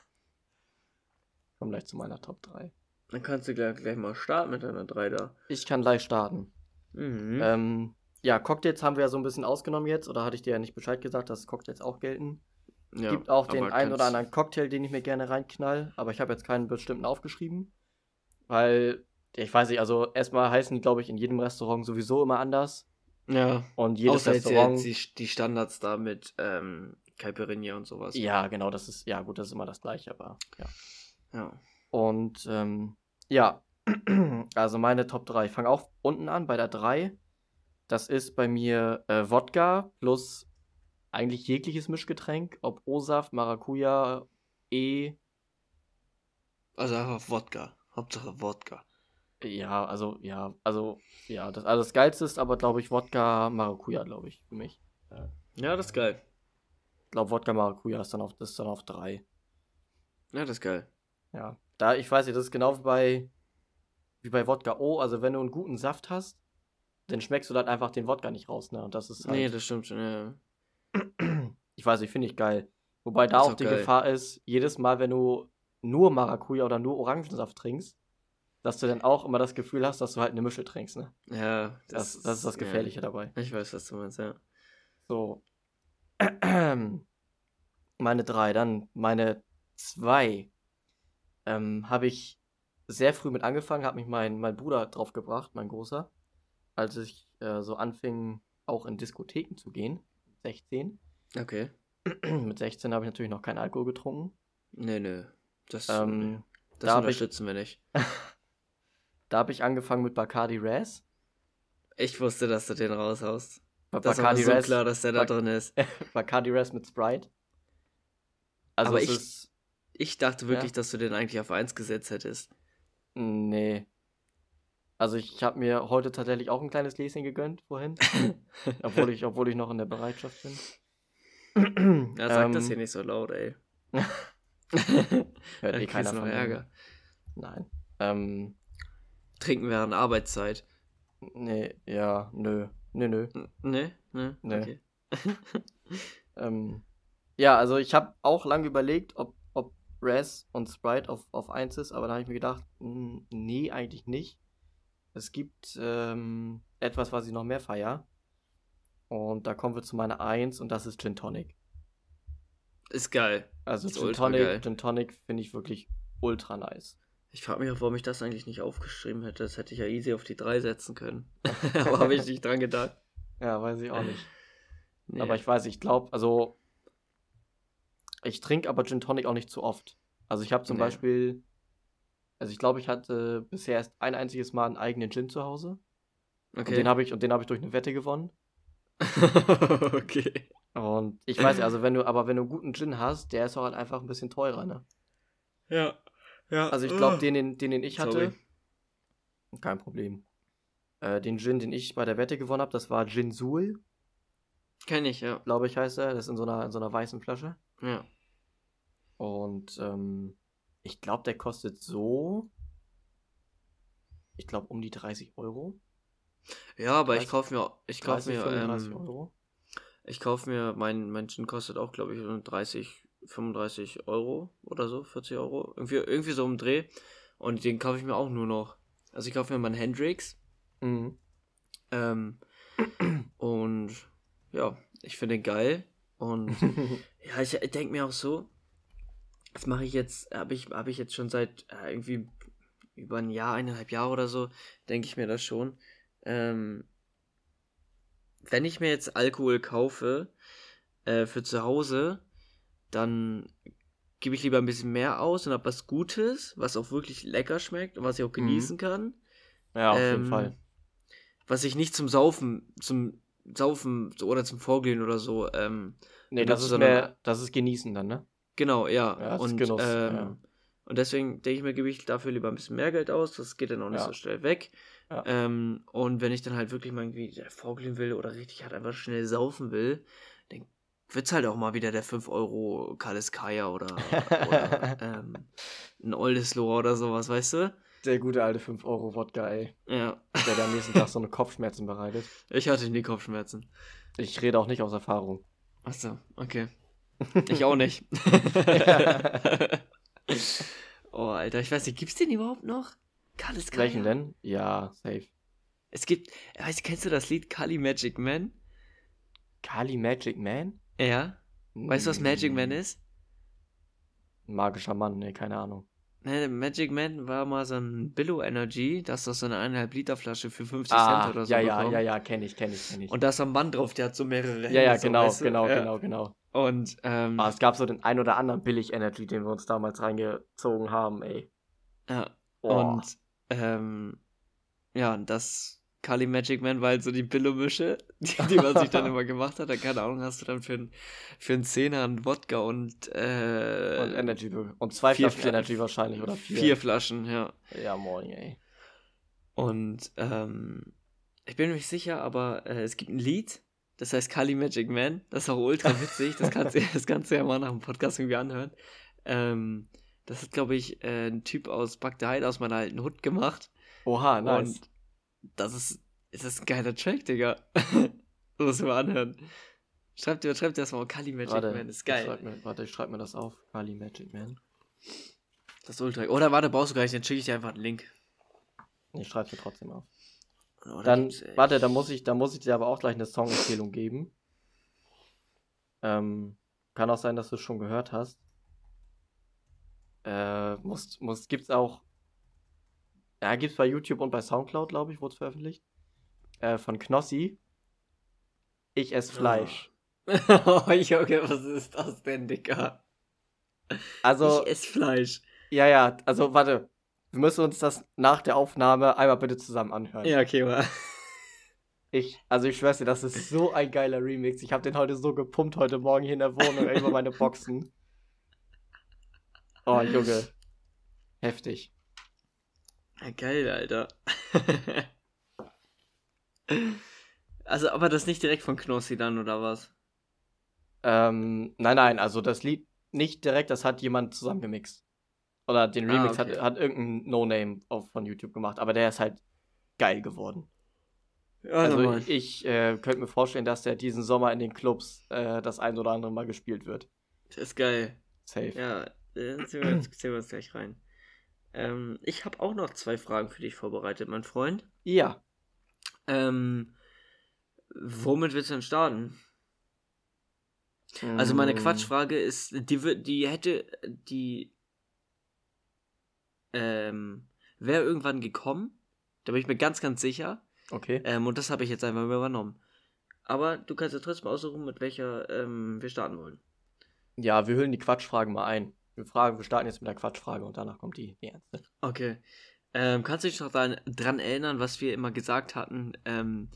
Komme gleich zu meiner Top 3. Dann kannst du gleich, gleich mal starten mit deiner 3 da. Ich kann gleich starten. Mhm. Ähm, ja, Cocktails haben wir ja so ein bisschen ausgenommen jetzt, oder hatte ich dir ja nicht Bescheid gesagt, dass Cocktails auch gelten? ja, Gibt auch den einen oder anderen Cocktail, den ich mir gerne reinknall, aber ich habe jetzt keinen bestimmten aufgeschrieben. Weil, ich weiß nicht, also erstmal heißen die, glaube ich, in jedem Restaurant sowieso immer anders. Ja. Und jedes Außer Restaurant. jetzt die, die Standards da mit ähm, Caipirinha und sowas. Ja, genau, das ist, ja gut, das ist immer das gleiche, aber ja. Ja. Und ähm, ja, also meine Top 3. Ich fange auch unten an bei der 3. Das ist bei mir äh, Wodka plus eigentlich jegliches Mischgetränk, ob O-Saft, Maracuja, E. Also einfach Wodka. Hauptsache Wodka. Ja, also, ja, also, ja, das, also das Geilste ist aber, glaube ich, Wodka Maracuja, glaube ich, für mich. Ja, das ist geil. Ich glaube, Wodka Maracuja ist dann auf, das ist dann auf 3. Ja, das ist geil. Ja. Da, ich weiß nicht, das ist genau wie bei, wie bei Wodka O. Also, wenn du einen guten Saft hast, dann schmeckst du dann einfach den Wodka nicht raus, ne? Und das ist halt. Nee, das stimmt schon, ja. ich weiß nicht, finde ich geil. Wobei da auch auch die geil. Gefahr ist, jedes Mal, wenn du nur Maracuja oder nur Orangensaft trinkst, dass du dann auch immer das Gefühl hast, dass du halt eine Mische trinkst, ne? Ja, Das, das ist das Gefährliche ja. dabei. Ich weiß, was du meinst, ja. So. Meine drei, dann meine zwei. Ähm, habe ich sehr früh mit angefangen, hat mich mein, mein Bruder drauf gebracht, mein Großer, als ich äh, so anfing, auch in Diskotheken zu gehen. 16. Okay. mit 16 habe ich natürlich noch keinen Alkohol getrunken. Nee, nee. Das, Ähm, das da hab ich- unterstützen wir nicht. da habe ich angefangen mit Bacardi Raz. Ich wusste, dass du den raushaust. Bei Das war Bacardi so Raz, klar, dass der da Bac- drin ist. Bacardi Raz mit Sprite. Also Aber es ich- ist. Ich dachte wirklich, Ja. dass du den eigentlich auf 1 gesetzt hättest. Nee. Also ich habe mir heute tatsächlich auch ein kleines Gläschen gegönnt vorhin. obwohl, ich, obwohl ich noch in der Bereitschaft bin. Ja, sag das Ähm, hier nicht so laut, ey. Hört eh keiner von. Ärger. Nein. Ähm, Trinken während Arbeitszeit. nee, ja, nö. Nö, nö. Nee? Nee? Nee. Okay. Ähm, ja, also ich habe auch lange überlegt, ob, Raz und Sprite auf, auf 1 ist, aber da habe ich mir gedacht, mh, nee, eigentlich nicht. Es gibt ähm, etwas, was ich noch mehr feier. Und da kommen wir zu meiner 1 und das ist Gin Tonic. Ist geil. Also Ist Gin Tonic, geil. Gin Tonic finde ich wirklich ultra nice. Ich frage mich auch, warum ich das eigentlich nicht aufgeschrieben hätte. Das hätte ich ja easy auf die 3 setzen können. aber habe ich nicht dran gedacht. Ja, weiß ich auch nicht. Nee. Aber ich weiß, ich glaube, also ich trinke aber Gin Tonic auch nicht zu oft. Also ich habe zum Nee. Beispiel, also ich glaube, ich hatte bisher erst ein einziges Mal einen eigenen Gin zu Hause. Und okay. den habe ich, und den habe ich durch eine Wette gewonnen. okay. Und ich weiß also wenn du, aber wenn du einen guten Gin hast, der ist auch halt einfach ein bisschen teurer, ne? Ja. Ja. Also ich glaube, den, den, den, den ich hatte, Sorry. kein Problem. Äh, den Gin, den ich bei der Wette gewonnen habe, das war Gin Sul, Kenn ich, ja. glaube ich, heißt er. Das ist in so einer, in so einer weißen Flasche. Ja. Und ähm, ich glaube, der kostet so, ich glaube, um die 30 Euro. Ja, aber ich 30 kaufe mir, ich kaufe 30, mir, 35 ähm, ich kaufe mir, mein, mein Gin kostet auch, glaube ich, so 30, 35 Euro oder so, 40 Euro. Irgendwie, irgendwie so um den Dreh. Und den kaufe ich mir auch nur noch. Also ich kaufe mir meinen Hendrix. Mhm. Ähm, und ja, ich finde den geil. Und ja, ich denke mir auch so, das mache ich jetzt, habe ich, habe ich jetzt schon seit äh, irgendwie über ein Jahr, eineinhalb Jahre oder so, denke ich mir das schon. Ähm, wenn ich mir jetzt Alkohol kaufe äh, für zu Hause, dann gebe ich lieber ein bisschen mehr aus und habe was Gutes, was auch wirklich lecker schmeckt und was ich auch genießen kann. ja, auf Ähm, jeden Fall. Was ich nicht zum Saufen, zum Saufen oder zum Vorglühen oder so. Ähm, Nee, das ist mehr, das ist genießen dann, ne? genau, ja. Ja, das ist und, Genuss, ähm, ja. und deswegen denke ich mir, gebe ich dafür lieber ein bisschen mehr Geld aus. Das geht dann auch nicht Ja. so schnell weg. Ähm, und wenn ich dann halt wirklich mal irgendwie vorglühen will oder richtig halt einfach schnell saufen will, dann wird es halt auch mal wieder der 5 Euro Kaliskaya oder, oder ähm, ein Oldesloe oder sowas, weißt du? Der gute alte 5 Euro Wodka, ey. Ja, Der dir am nächsten Tag so eine Kopfschmerzen bereitet. ich hatte nie Kopfschmerzen. Ich rede auch nicht aus Erfahrung. Achso, okay. Ich auch nicht. oh, Alter, ich weiß nicht, gibt's den überhaupt noch? Kalis Welchen denn? Ja, safe. Es gibt, weißt du, kennst du das Lied Kali Magic Man? Kali Magic Man? Ja. Weißt du, was Magic Man Hm, ist? Magischer Mann, ne, keine Ahnung. Ne, Magic Man war mal so ein Billo Energy, das ist so eine 1,5 Liter Flasche für 50 Ah, Cent oder so ja, ja, bekommen. ja, ja, kenne ich, kenne ich, kenne ich. Und da ist ein Mann drauf, der hat so mehrere ja, ja, so, genau, weißt du? genau, ja. genau, genau. Und, ähm, Ah, es gab so den ein oder anderen Billig-Energy, den wir uns damals reingezogen haben, ey. ja, Boah. Und ähm, ja, und das Kali Magic Man war halt so die Billo-Mische, die, die man sich dann immer gemacht hat. Da, keine Ahnung, hast du dann für, ein, für einen Zehner einen Wodka und, äh, und Energy. Und zwei vier Flaschen Fla- Energy wahrscheinlich, oder vier? vier Flaschen, ja. Ja, moin, ey. Und ähm, ich bin mir nicht sicher, aber äh, es gibt ein Lied, das heißt Kali Magic Man. Das ist auch ultra witzig. Das kannst, du, das kannst du ja mal nach dem Podcast irgendwie anhören. Ähm, das hat, glaube ich, äh, ein Typ aus Bagdad aus meiner alten Hut gemacht. Oha, nice. Und das ist, das ist ein geiler Track, Digga. musst du mal anhören. Schreibt dir, schreibt dir das mal, Kali Magic warte, Man, ist Ich geil. schreib mir, warte, ich schreib mir das auf. Kali Magic Man. Das ist ultra. Oder warte, brauchst du gar nicht, dann schicke ich dir einfach einen Link. Ich schreibe mir trotzdem auf. Da Dann, echt- warte, da muss ich, da muss ich dir aber auch gleich eine Songempfehlung geben. Ähm, kann auch sein, dass du es schon gehört hast. Äh, muss, muss, gibt's auch. Ja, gibt's bei YouTube und bei Soundcloud, glaube ich, wurde es veröffentlicht. Äh, von Knossi. Ich esse Fleisch. oh, Junge, was ist das denn, Digga? Also, ich esse Fleisch. ja, ja, also, warte. Wir müssen uns das nach der Aufnahme einmal bitte zusammen anhören. Ja, okay, mal. Ich, also ich schwör's dir, das ist so ein geiler Remix. Ich habe den heute so gepumpt heute Morgen hier in der Wohnung über meine Boxen. Oh, Junge. Heftig. Ja, geil, Alter. also, aber das nicht direkt von Knossi dann, oder was? Ähm, nein, nein, also das Lied nicht direkt, das hat jemand zusammengemixt. Oder den Ah, Remix okay. hat, hat irgendein No-Name von YouTube gemacht, aber der ist halt geil geworden. Ja, also normal. ich äh, könnte mir vorstellen, dass der diesen Sommer in den Clubs äh, das ein oder andere Mal gespielt wird. Das ist geil. Safe. Ja, äh, ziehen wir, jetzt- ziehen wir uns gleich rein. Ähm, ich habe auch noch zwei Fragen für dich vorbereitet, mein Freund. Ja. Ähm, womit willst du denn starten? Also meine Mm, Quatschfrage ist, die die hätte, die, ähm, wäre irgendwann gekommen. Da bin ich mir ganz, ganz sicher. Okay. Ähm, und das habe ich jetzt einfach übernommen. Aber du kannst ja trotzdem aussuchen, mit welcher ähm, wir starten wollen. Ja, wir hüllen die Quatschfragen mal ein. Wir fragen, wir starten jetzt mit der Quatschfrage und danach kommt die, die ernste. Okay. Ähm, kannst du dich noch daran, dran erinnern, was wir immer gesagt hatten, ähm,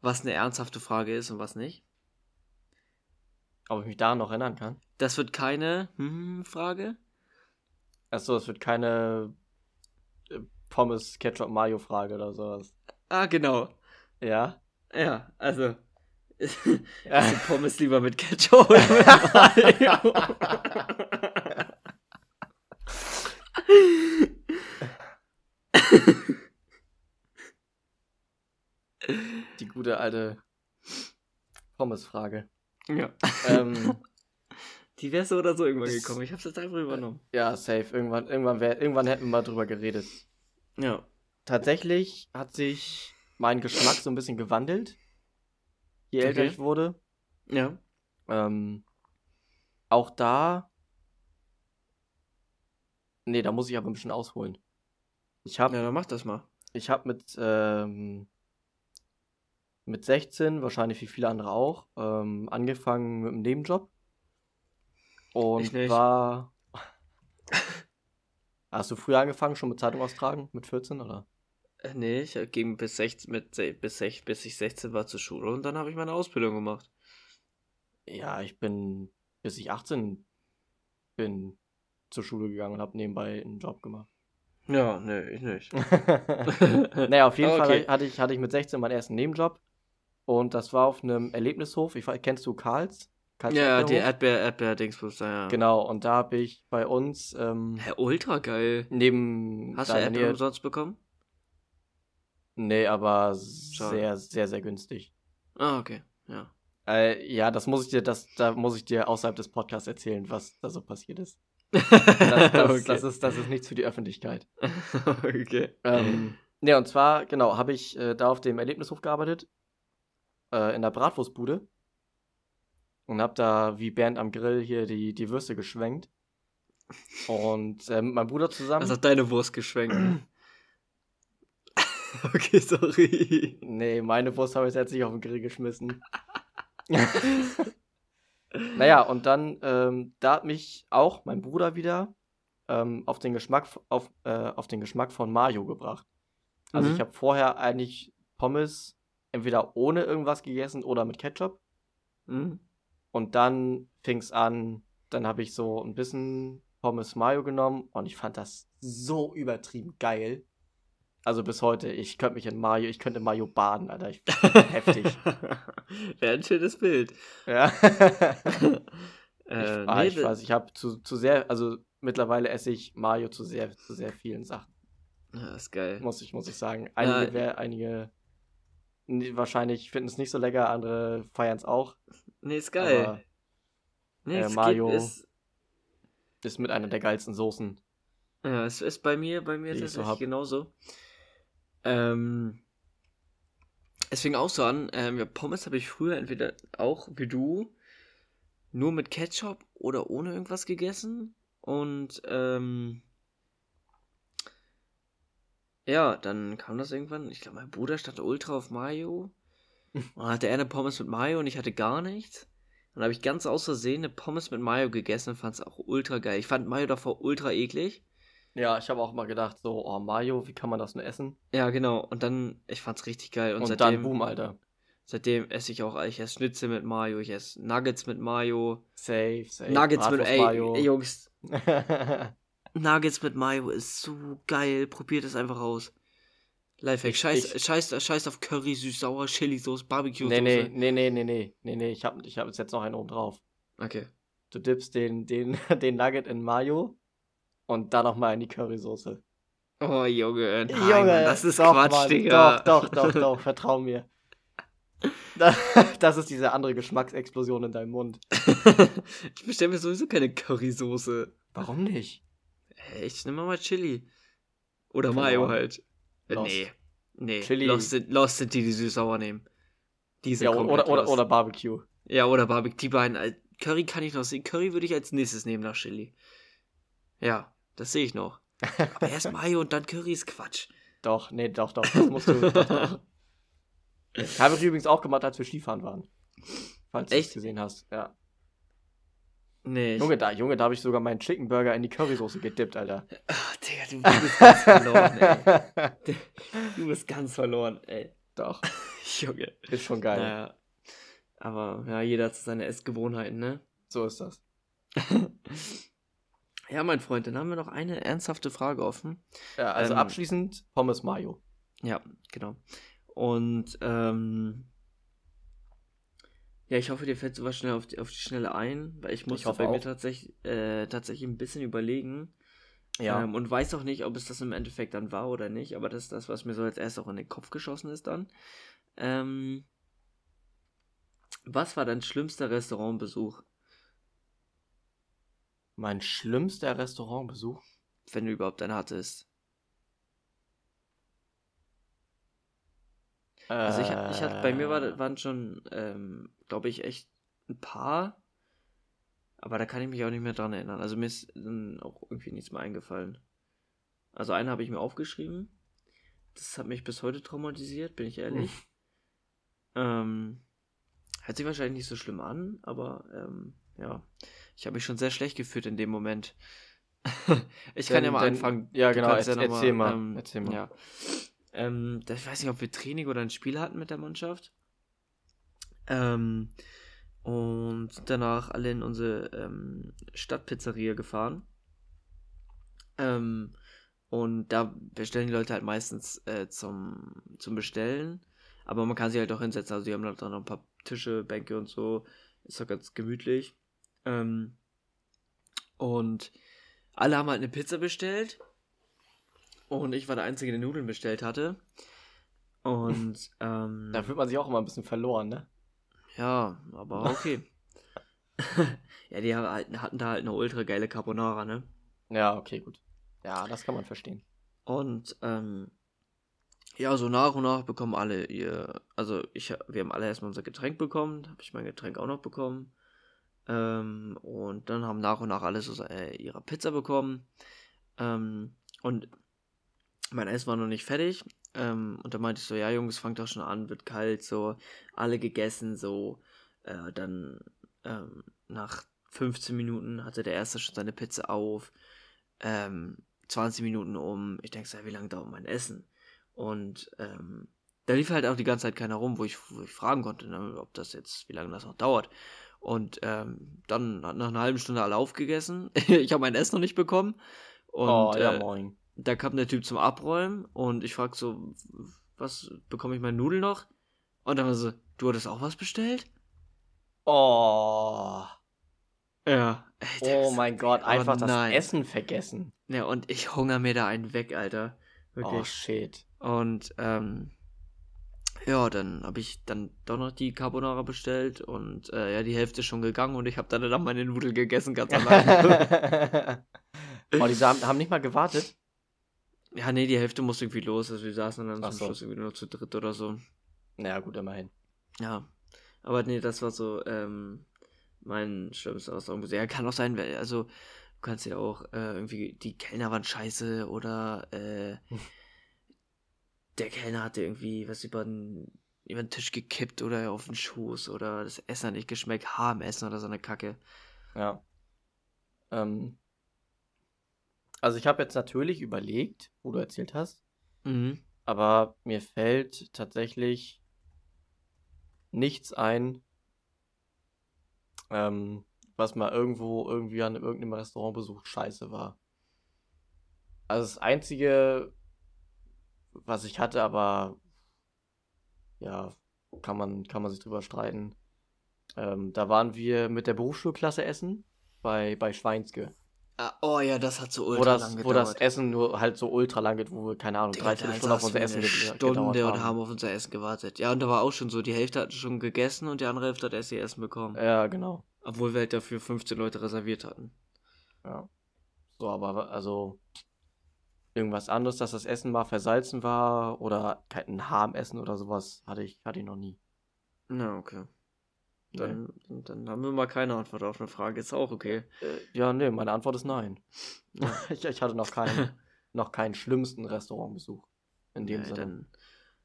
was eine ernsthafte Frage ist und was nicht? Ob ich mich daran noch erinnern kann? Das wird keine hm, Frage. Achso, es wird keine äh, Pommes, Ketchup, Mayo Frage oder sowas. Ah, genau. Ja? Ja, also. Ja. Also Pommes lieber mit Ketchup oder mit Mayo? Die gute alte Pommes-Frage. ja. ähm, Die wäre so oder so irgendwann gekommen. Ich hab's jetzt einfach übernommen. ja, safe. Irgendwann, irgendwann, wär, irgendwann hätten wir mal drüber geredet. Ja. Tatsächlich hat sich mein Geschmack so ein bisschen gewandelt, je älter Okay. ich wurde. Ja. Ähm, auch da. Nee, da muss ich aber ein bisschen ausholen. Ich habe Ja, dann mach das mal. ich hab mit, ähm, mit 16, wahrscheinlich wie viele andere auch, ähm, angefangen mit einem Nebenjob. Und war. Hast du früher angefangen, schon mit Zeitung austragen? Mit 14 oder? Äh, Nee, ich ging bis 16, mit, bis, sech- bis ich 16 war zur Schule und dann habe ich meine Ausbildung gemacht. Ja, ich bin, bis ich 18 bin, zur Schule gegangen und habe nebenbei einen Job gemacht. Ja, nee, ich nicht. naja, auf jeden Okay. Fall hatte ich, hatte ich mit 16 meinen ersten Nebenjob. Und das war auf einem Erlebnishof. Ich, kennst du Karls? Karls Ja, die Erdbeerhof? Erdbeer, Erdbeer-Dingsbus da, ja. Genau, und da habe ich bei uns ähm, Hä, ultra geil. neben. Hast du Erdbeer Nähe- umsonst bekommen? Nee, aber Schade. sehr, sehr, sehr günstig. Ah, okay, ja. Äh, ja, das muss ich dir, das, da muss ich dir außerhalb des Podcasts erzählen, was da so passiert ist. Das, das, okay. das, ist, das ist nichts für die Öffentlichkeit. okay. Ähm, ne, und zwar, genau, habe ich äh, da auf dem Erlebnishof gearbeitet, äh, in der Bratwurstbude. Und habe da wie Bernd am Grill hier die, die Würste geschwenkt. Und äh, mit meinem Bruder zusammen. Das hat deine Wurst geschwenkt. ne? okay, sorry. Nee, meine Wurst habe ich jetzt nicht auf den Grill geschmissen. naja, und dann, ähm, da hat mich auch mein Bruder wieder ähm, auf, den Geschmack, auf, äh, auf den Geschmack von Mayo gebracht. Also Mhm. ich habe vorher eigentlich Pommes entweder ohne irgendwas gegessen oder mit Ketchup. Hm? Und dann fing es an, dann habe ich so ein bisschen Pommes Mayo genommen und ich fand das so übertrieben geil. Also bis heute, ich könnte mich in Mayo, ich könnte Mayo baden, Alter. Ich, heftig. Wäre ein schönes Bild. Ja. ich, Äh, ah, nee, ich weiß, ich habe zu, zu sehr, also mittlerweile esse ich Mayo zu sehr, zu sehr vielen Sachen. Ja, ist geil. Muss ich, muss ich sagen. Einige, Ja. wer, einige nee, wahrscheinlich finden es nicht so lecker, andere feiern es auch. Nee, ist geil. Aber nee, äh, Mayo- Geht, ist, ist mit einer der geilsten Soßen. ja, es ist bei mir, bei mir so tatsächlich hab. genauso. Ähm, es fing auch so an, ähm, ja, Pommes habe ich früher entweder auch wie du nur mit Ketchup oder ohne irgendwas gegessen. Und ähm, ja, dann kam das irgendwann. Ich glaube, mein Bruder stand ultra auf Mayo. Und hatte er eine Pommes mit Mayo und ich hatte gar nichts. Dann habe ich ganz aus Versehen eine Pommes mit Mayo gegessen und fand es auch ultra geil. Ich fand Mayo davor ultra eklig. Ja, ich habe auch mal gedacht, so, oh Mayo, wie kann man das nur essen? Ja, genau. Und dann, ich fand's richtig geil. Und, und seitdem, dann Boom, Alter. Seitdem esse ich auch, ich esse Schnitzel mit Mayo, ich esse Nuggets mit Mayo. Safe, safe. Nuggets Bratwurst mit ey, Mario. Ey, Jungs. Nuggets mit Mayo ist so geil. Probiert es einfach aus. Lifehack. Scheiß, scheiß, scheiß auf Curry, süß-sauer, Chili-Sauce, Barbecue-Sauce. Nee, nee, nee, nee, nee, nee, nee, Ich hab, ich hab jetzt noch einen oben drauf. Okay. Du dippst den, den, den Nugget in Mayo, und dann nochmal in die Currysoße. Oh, Junge, nein, Mann, das ist doch, Quatsch, Mann, Digga. Doch, doch, doch, doch, vertrau mir. Da- Das ist diese andere Geschmacksexplosion in deinem Mund. ich bestelle mir sowieso keine Currysoße. Warum nicht? Ich nehme mal Chili. Oder Verloren. Mayo halt. Äh, Lost. Nee. Nee. Chili. Lost sind, Lost sind die, die süß-sauer nehmen. Die sind Ja, oder, oder, oder Barbecue. Ja, oder Barbecue. Die beiden. äh, Curry kann ich noch sehen. Curry würde ich als nächstes nehmen nach Chili. Ja, das sehe ich noch. Aber erst Mayo und dann Curry ist Quatsch. Doch, nee, doch, doch, das musst du. doch, doch. Habe ich übrigens auch gemacht, als wir Skifahren waren. Falls du es gesehen hast. Ja. Nee. Junge, da, Junge, da habe ich sogar meinen Chicken Burger in die Currysoße gedippt, Alter. Ach, Digga, du, du bist ganz verloren, ey. Du bist ganz verloren, ey. Doch, Junge. ist schon geil. Naja. Aber ja, jeder hat seine Essgewohnheiten, ne? So ist das. Ja, mein Freund, dann haben wir noch eine ernsthafte Frage offen. Ja, also Ähm, abschließend Pommes Mayo. Ja, genau. Und ähm, ja, ich hoffe, dir fällt sowas schnell auf die, auf die Schnelle ein, weil ich hoffe bei mir auch. tatsächlich, äh, tatsächlich ein bisschen überlegen. Ja. Ähm, und weiß auch nicht, ob es das im Endeffekt dann war oder nicht, aber das ist das, was mir so als erstes auch in den Kopf geschossen ist dann. Ähm, was war dein schlimmster Restaurantbesuch, Mein schlimmster Restaurantbesuch. wenn du überhaupt einen hattest? Also ich, ich hatte, bei mir Äh. war, waren schon, ähm, glaube ich, echt ein paar, aber da kann ich mich auch nicht mehr dran erinnern. Also mir ist dann auch irgendwie nichts mehr eingefallen. Also einen habe ich mir aufgeschrieben. Das hat mich bis heute traumatisiert, bin ich ehrlich. ähm, hört sich wahrscheinlich nicht so schlimm an, aber ähm, ja, ich habe mich schon sehr schlecht gefühlt in dem Moment. ich kann Denn- ja mal denn- anfangen. Ja, genau, erz- ja noch erzähl mal. ähm, erzähl mal. Ja. Ähm, ich weiß nicht, ob wir Training oder ein Spiel hatten mit der Mannschaft. Ähm, und danach alle in unsere ähm, Stadtpizzeria gefahren. Ähm, und da bestellen die Leute halt meistens äh, zum, zum Bestellen. Aber man kann sich halt auch hinsetzen. Also die haben halt dann noch ein paar Tische, Bänke und so. Ist doch ganz gemütlich. Ähm, und alle haben halt eine Pizza bestellt. Und ich war der Einzige, der Nudeln bestellt hatte. Und ähm, Da fühlt man sich auch immer ein bisschen verloren, ne? ja, aber okay. ja, die haben halt, hatten da halt eine ultra geile Carbonara, ne? Ja, okay, gut. Ja, das kann man verstehen. Und ähm, ja, so nach und nach bekommen alle ihr, also ich, wir haben alle erstmal unser Getränk bekommen, habe ich mein Getränk auch noch bekommen. Ähm, und dann haben nach und nach alle so äh, ihre Pizza bekommen. Ähm, und mein Essen war noch nicht fertig. Ähm, und da meinte ich so, ja Jungs, fangt doch schon an, wird kalt, so, alle gegessen, so. Äh, dann ähm, nach 15 Minuten hatte der Erste schon seine Pizza auf. Ähm, 20 Minuten um. Ich denke so, ja, wie lange dauert mein Essen? Und ähm, da lief halt auch die ganze Zeit keiner rum, wo ich, wo ich fragen konnte, ne, ob das jetzt, wie lange das noch dauert. Und ähm, dann hat nach einer halben Stunde alle aufgegessen. ich habe mein Essen noch nicht bekommen. Und oh, ja, äh, moin. da kam der Typ zum Abräumen und ich frag so, was bekomme ich meine Nudeln noch? Und dann war so, du hattest auch was bestellt? Oh. Ja. Ey, Oh mein Gott, einfach das nein. Essen vergessen. Ja, und ich hungere mir da einen weg, Alter. Oh, Wirklich. shit. Und ähm, ja, dann habe ich dann doch noch die Carbonara bestellt und äh, ja, die Hälfte ist schon gegangen und ich habe dann dann meine Nudeln gegessen, ganz allein. oh, die haben, haben nicht mal gewartet. Ja, nee, die Hälfte musste irgendwie los. Also wir saßen dann Ach zum so. Schluss irgendwie nur zu dritt oder so. Naja, gut, immerhin. Ja. Aber nee, das war so ähm, mein schlimmster Restaurant. Ja, kann auch sein, weil, also du kannst ja auch äh, irgendwie, die Kellner waren scheiße oder äh, der Kellner hatte irgendwie was über den, über den Tisch gekippt oder auf den Schoß oder das Essen hat nicht geschmeckt, Haar im Essen oder so eine Kacke. Ja. Ähm, also ich habe jetzt natürlich überlegt, wo du erzählt hast, Mhm. aber mir fällt tatsächlich nichts ein, ähm, was mal irgendwo irgendwie an irgendeinem Restaurantbesuch scheiße war. Also das Einzige, was ich hatte, aber ja, kann man, kann man sich drüber streiten. Ähm, da waren wir mit der Berufsschulklasse essen bei, bei Schweinske. Ah, oh ja, das hat so ultra Wo das, lang wo das gedauert. Essen nur halt so ultra lang geht, wo wir, keine Ahnung, Digga, dreiviertel da Stunde auf unser Essen eine ge- Stunde gedauert und haben auf unser Essen gewartet. Ja, und da war auch schon so, die Hälfte hat schon gegessen und die andere Hälfte hat erst ihr Essen bekommen. Ja, genau. Obwohl wir halt dafür 15 Leute reserviert hatten. Ja. So, aber also irgendwas anderes, dass das Essen mal versalzen war oder kein Haar im Essen oder sowas, hatte ich, hatte ich noch nie. Na, okay. Nee. Dann, dann haben wir mal keine Antwort auf eine Frage. Ist auch okay. Äh, ja, nee, meine Antwort ist nein. Ja. ich, ich hatte noch keinen, noch keinen schlimmsten Restaurantbesuch. In dem Nee, Sinne. dann,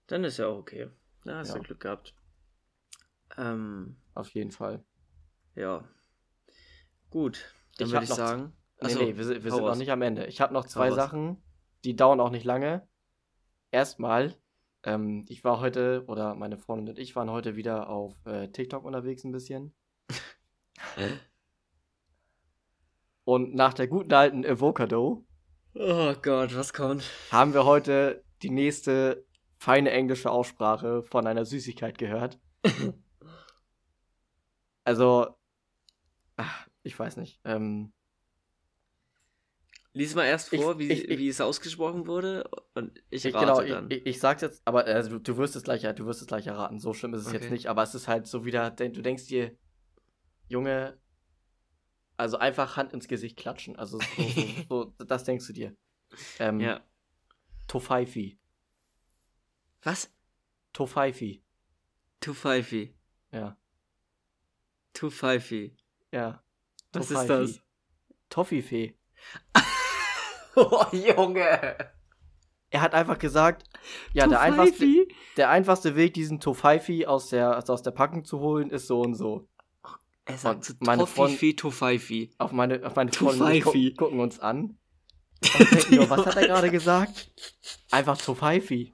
dann ist ja auch okay. Da hast Ja. du Glück gehabt. Ähm, Auf jeden Fall. ja. Gut. Dann Ich würde ich sagen. Nee, Achso, nee, wir, sind- wir sind noch nicht am Ende. Ich habe noch zwei. Sachen, die dauern auch nicht lange. Erstmal, ähm, ich war heute, oder meine Freundin und ich waren heute wieder auf äh, TikTok unterwegs ein bisschen. Und nach der guten alten Avocado Oh Gott, was kommt? haben wir heute die nächste feine englische Aussprache von einer Süßigkeit gehört. Also, ach, ich weiß nicht. Ähm, Lies mal erst Ich- vor, wie, ich- ich- wie es ausgesprochen wurde und ich Ich, rate genau, dann. ich, ich, ich sag's jetzt, aber also, du, du wirst es gleich, du wirst es gleich erraten. So schlimm ist es jetzt Okay. nicht, aber es ist halt so wieder, du denkst dir, Junge, also einfach Hand ins Gesicht klatschen. Also so, so, so das denkst du dir. Ähm, ja. Tofaifi. Was? Tofaifi. Too Pfeifi. Ja. Too Pfeifi. Ja. Was ist Tofaifi. das? Toffifee. Oh, Junge. Er hat einfach gesagt, ja, der einfachste, der einfachste Weg, diesen Tofaifi aus der, also aus der Packung zu holen, ist so und so. Er sagt Und meine Toffifi, Tofaifi. Auf meine, auf meine ich Tofaifi. gucken, gucken uns an. Und denken nur, was hat er gerade gesagt? Einfach Tofaifi.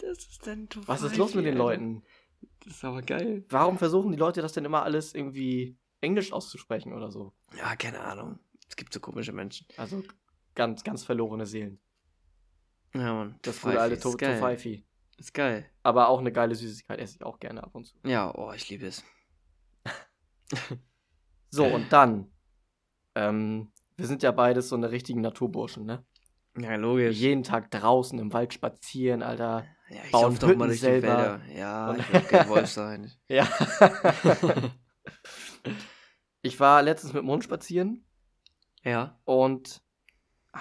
Das ist denn Tofaifi. Was ist los mit den? Leuten? Das ist aber geil. Warum versuchen die Leute das denn immer alles irgendwie Englisch auszusprechen oder so? Ja, keine Ahnung. Es gibt so komische Menschen. Also ganz, ganz verlorene Seelen. Ja, Mann. Das gute alte to. Tofaifi. Ist geil. Aber auch eine geile Süßigkeit esse ich auch gerne ab und zu. Ja, oh, ich liebe es. So, und dann. Ähm, wir sind ja beides so eine richtigen Naturburschen, ne? Ja, logisch. Jeden Tag draußen im Wald spazieren, Alter. ja, ich bauen doch mal durch selber. die Wälder. Ja, Und- ich will kein Wolf sein. Ja. ich war letztens mit dem Hund spazieren ja. und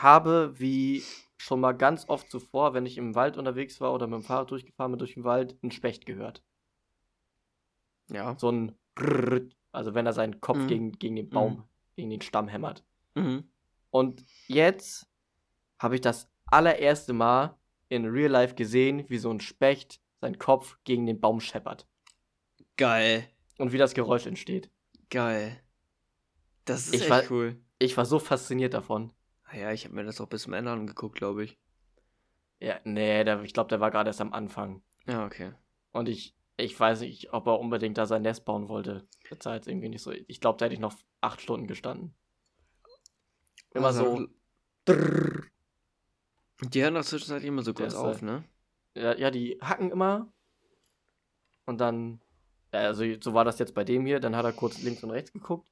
habe, wie schon mal ganz oft zuvor, wenn ich im Wald unterwegs war oder mit dem Fahrrad durchgefahren bin durch den Wald, einen Specht gehört. Ja. So ein Rrrrt, also wenn er seinen Kopf Mhm. gegen, gegen den Baum, gegen den Stamm hämmert. Mhm. Und jetzt habe ich das allererste Mal in Real Life gesehen, wie so ein Specht seinen Kopf gegen den Baum scheppert. Geil. Und wie das Geräusch entsteht. Geil. Das ist Ich echt war- cool. Ich war so fasziniert davon. Ja, ich habe mir das auch bis zum Ende angeguckt, glaube ich. Ja, nee, der, ich glaube, der war gerade erst am Anfang. Ja, okay. Und ich, ich weiß nicht, ob er unbedingt da sein Nest bauen wollte. Das war jetzt irgendwie nicht so. Ich glaube, da hätte ich noch acht Stunden gestanden. Immer Also, so. Drrrr. Die hören doch zwischenzeitlich immer so kurz ist auf, halt- ne? Ja, ja, die hacken immer. Und dann. Also so war das jetzt bei dem hier. Dann hat er kurz links und rechts geguckt.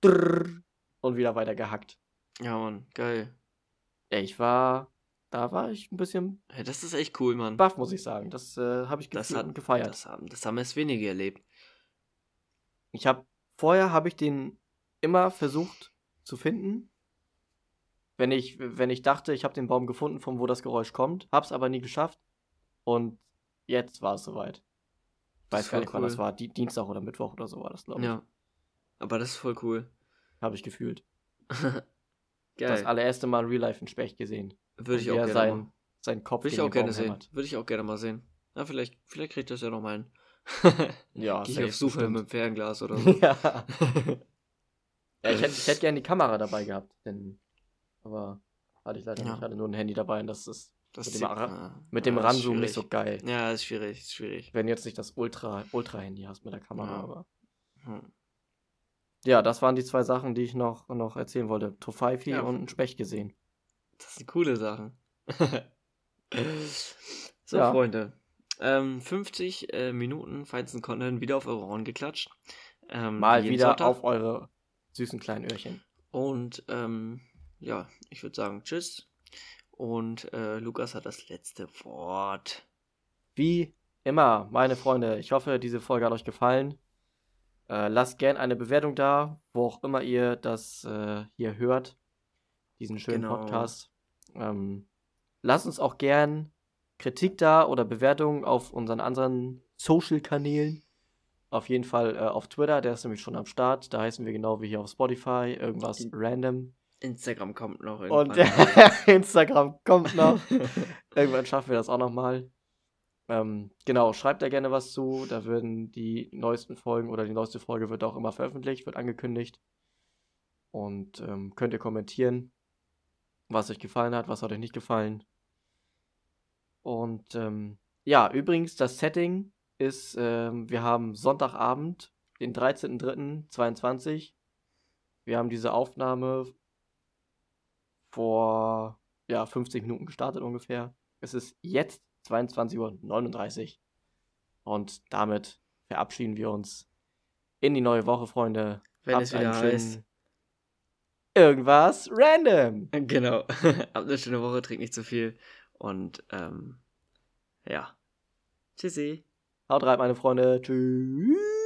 Drrrr. Und wieder weiter gehackt. Ja, Mann, geil. Ja, ich war. Da war ich ein bisschen Hey, das ist echt cool, Mann. baff, muss ich sagen. Das äh, habe ich Das hat- gefeiert. Das haben, das haben erst wenige erlebt. Ich habe vorher habe ich den immer versucht zu finden, wenn ich, wenn ich dachte, ich habe den Baum gefunden, von wo das Geräusch kommt, hab's aber nie geschafft. Und jetzt war es soweit. Ich weiß gar nicht, cool. wann das war. Dienstag oder Mittwoch oder so war das, glaube ich. Ja. Aber das ist voll cool. Habe ich gefühlt. Geil. Das allererste Mal Real Life in Specht gesehen. Würde ich auch gerne sein, mal. Sein Kopf Würde ich auch gerne sehen. Würde ich auch gerne mal sehen. Na, vielleicht, vielleicht kriegt das ja noch mal hin. ja, Geh ich auf Suche mit dem Fernglas oder so. ja. ja, ich hätte, ich hätte gerne die Kamera dabei gehabt, denn, aber hatte ich leider ja. nicht. Ich hatte nur ein Handy dabei und das ist das mit, dem, ja, mit dem Ranzoom nicht so geil. Ja, ist schwierig, ist schwierig. Wenn jetzt nicht das Ultra, Ultra-Handy hast mit der Kamera, ja. aber. Hm. Ja, das waren die zwei Sachen, die ich noch, noch erzählen wollte. Tofaifi ja. und ein Specht gesehen. Das sind coole Sachen. so, ja. Freunde. Ähm, 50 äh, Minuten feinsten Content wieder auf eure Ohren geklatscht. Ähm, Mal wieder Sonntag. auf eure süßen kleinen Öhrchen. Und ähm, ja, ich würde sagen, tschüss. Und äh, Lukas hat das letzte Wort. Wie immer, meine Freunde, ich hoffe, diese Folge hat euch gefallen. Äh, lasst gern eine Bewertung da, wo auch immer ihr das äh, hier hört, diesen schönen genau. Podcast. Ähm, lasst uns auch gern Kritik da oder Bewertungen auf unseren anderen Social-Kanälen. Auf jeden Fall äh, auf Twitter, der ist nämlich schon am Start. Da heißen wir genau wie hier auf Spotify, irgendwas random. Instagram kommt noch irgendwann. Und Instagram kommt noch. irgendwann schaffen wir das auch nochmal. Ähm, genau, schreibt da gerne was zu. Da werden die neuesten Folgen oder die neueste Folge wird auch immer veröffentlicht, wird angekündigt. Und ähm, könnt ihr kommentieren, was euch gefallen hat, was hat euch nicht gefallen. Und ähm, ja, übrigens, das Setting ist, ähm, wir haben Sonntagabend, den 13.03.22. Wir haben diese Aufnahme vor ja, 50 Minuten gestartet ungefähr. Es ist jetzt 22.39 Uhr. Und damit verabschieden wir uns in die neue Woche, Freunde. Wenn Habt es wieder heißt. Irgendwas random. Genau. Habt eine schöne Woche, trinkt nicht zu viel. Und ähm, ja. Tschüssi. Haut rein, meine Freunde. Tschüss.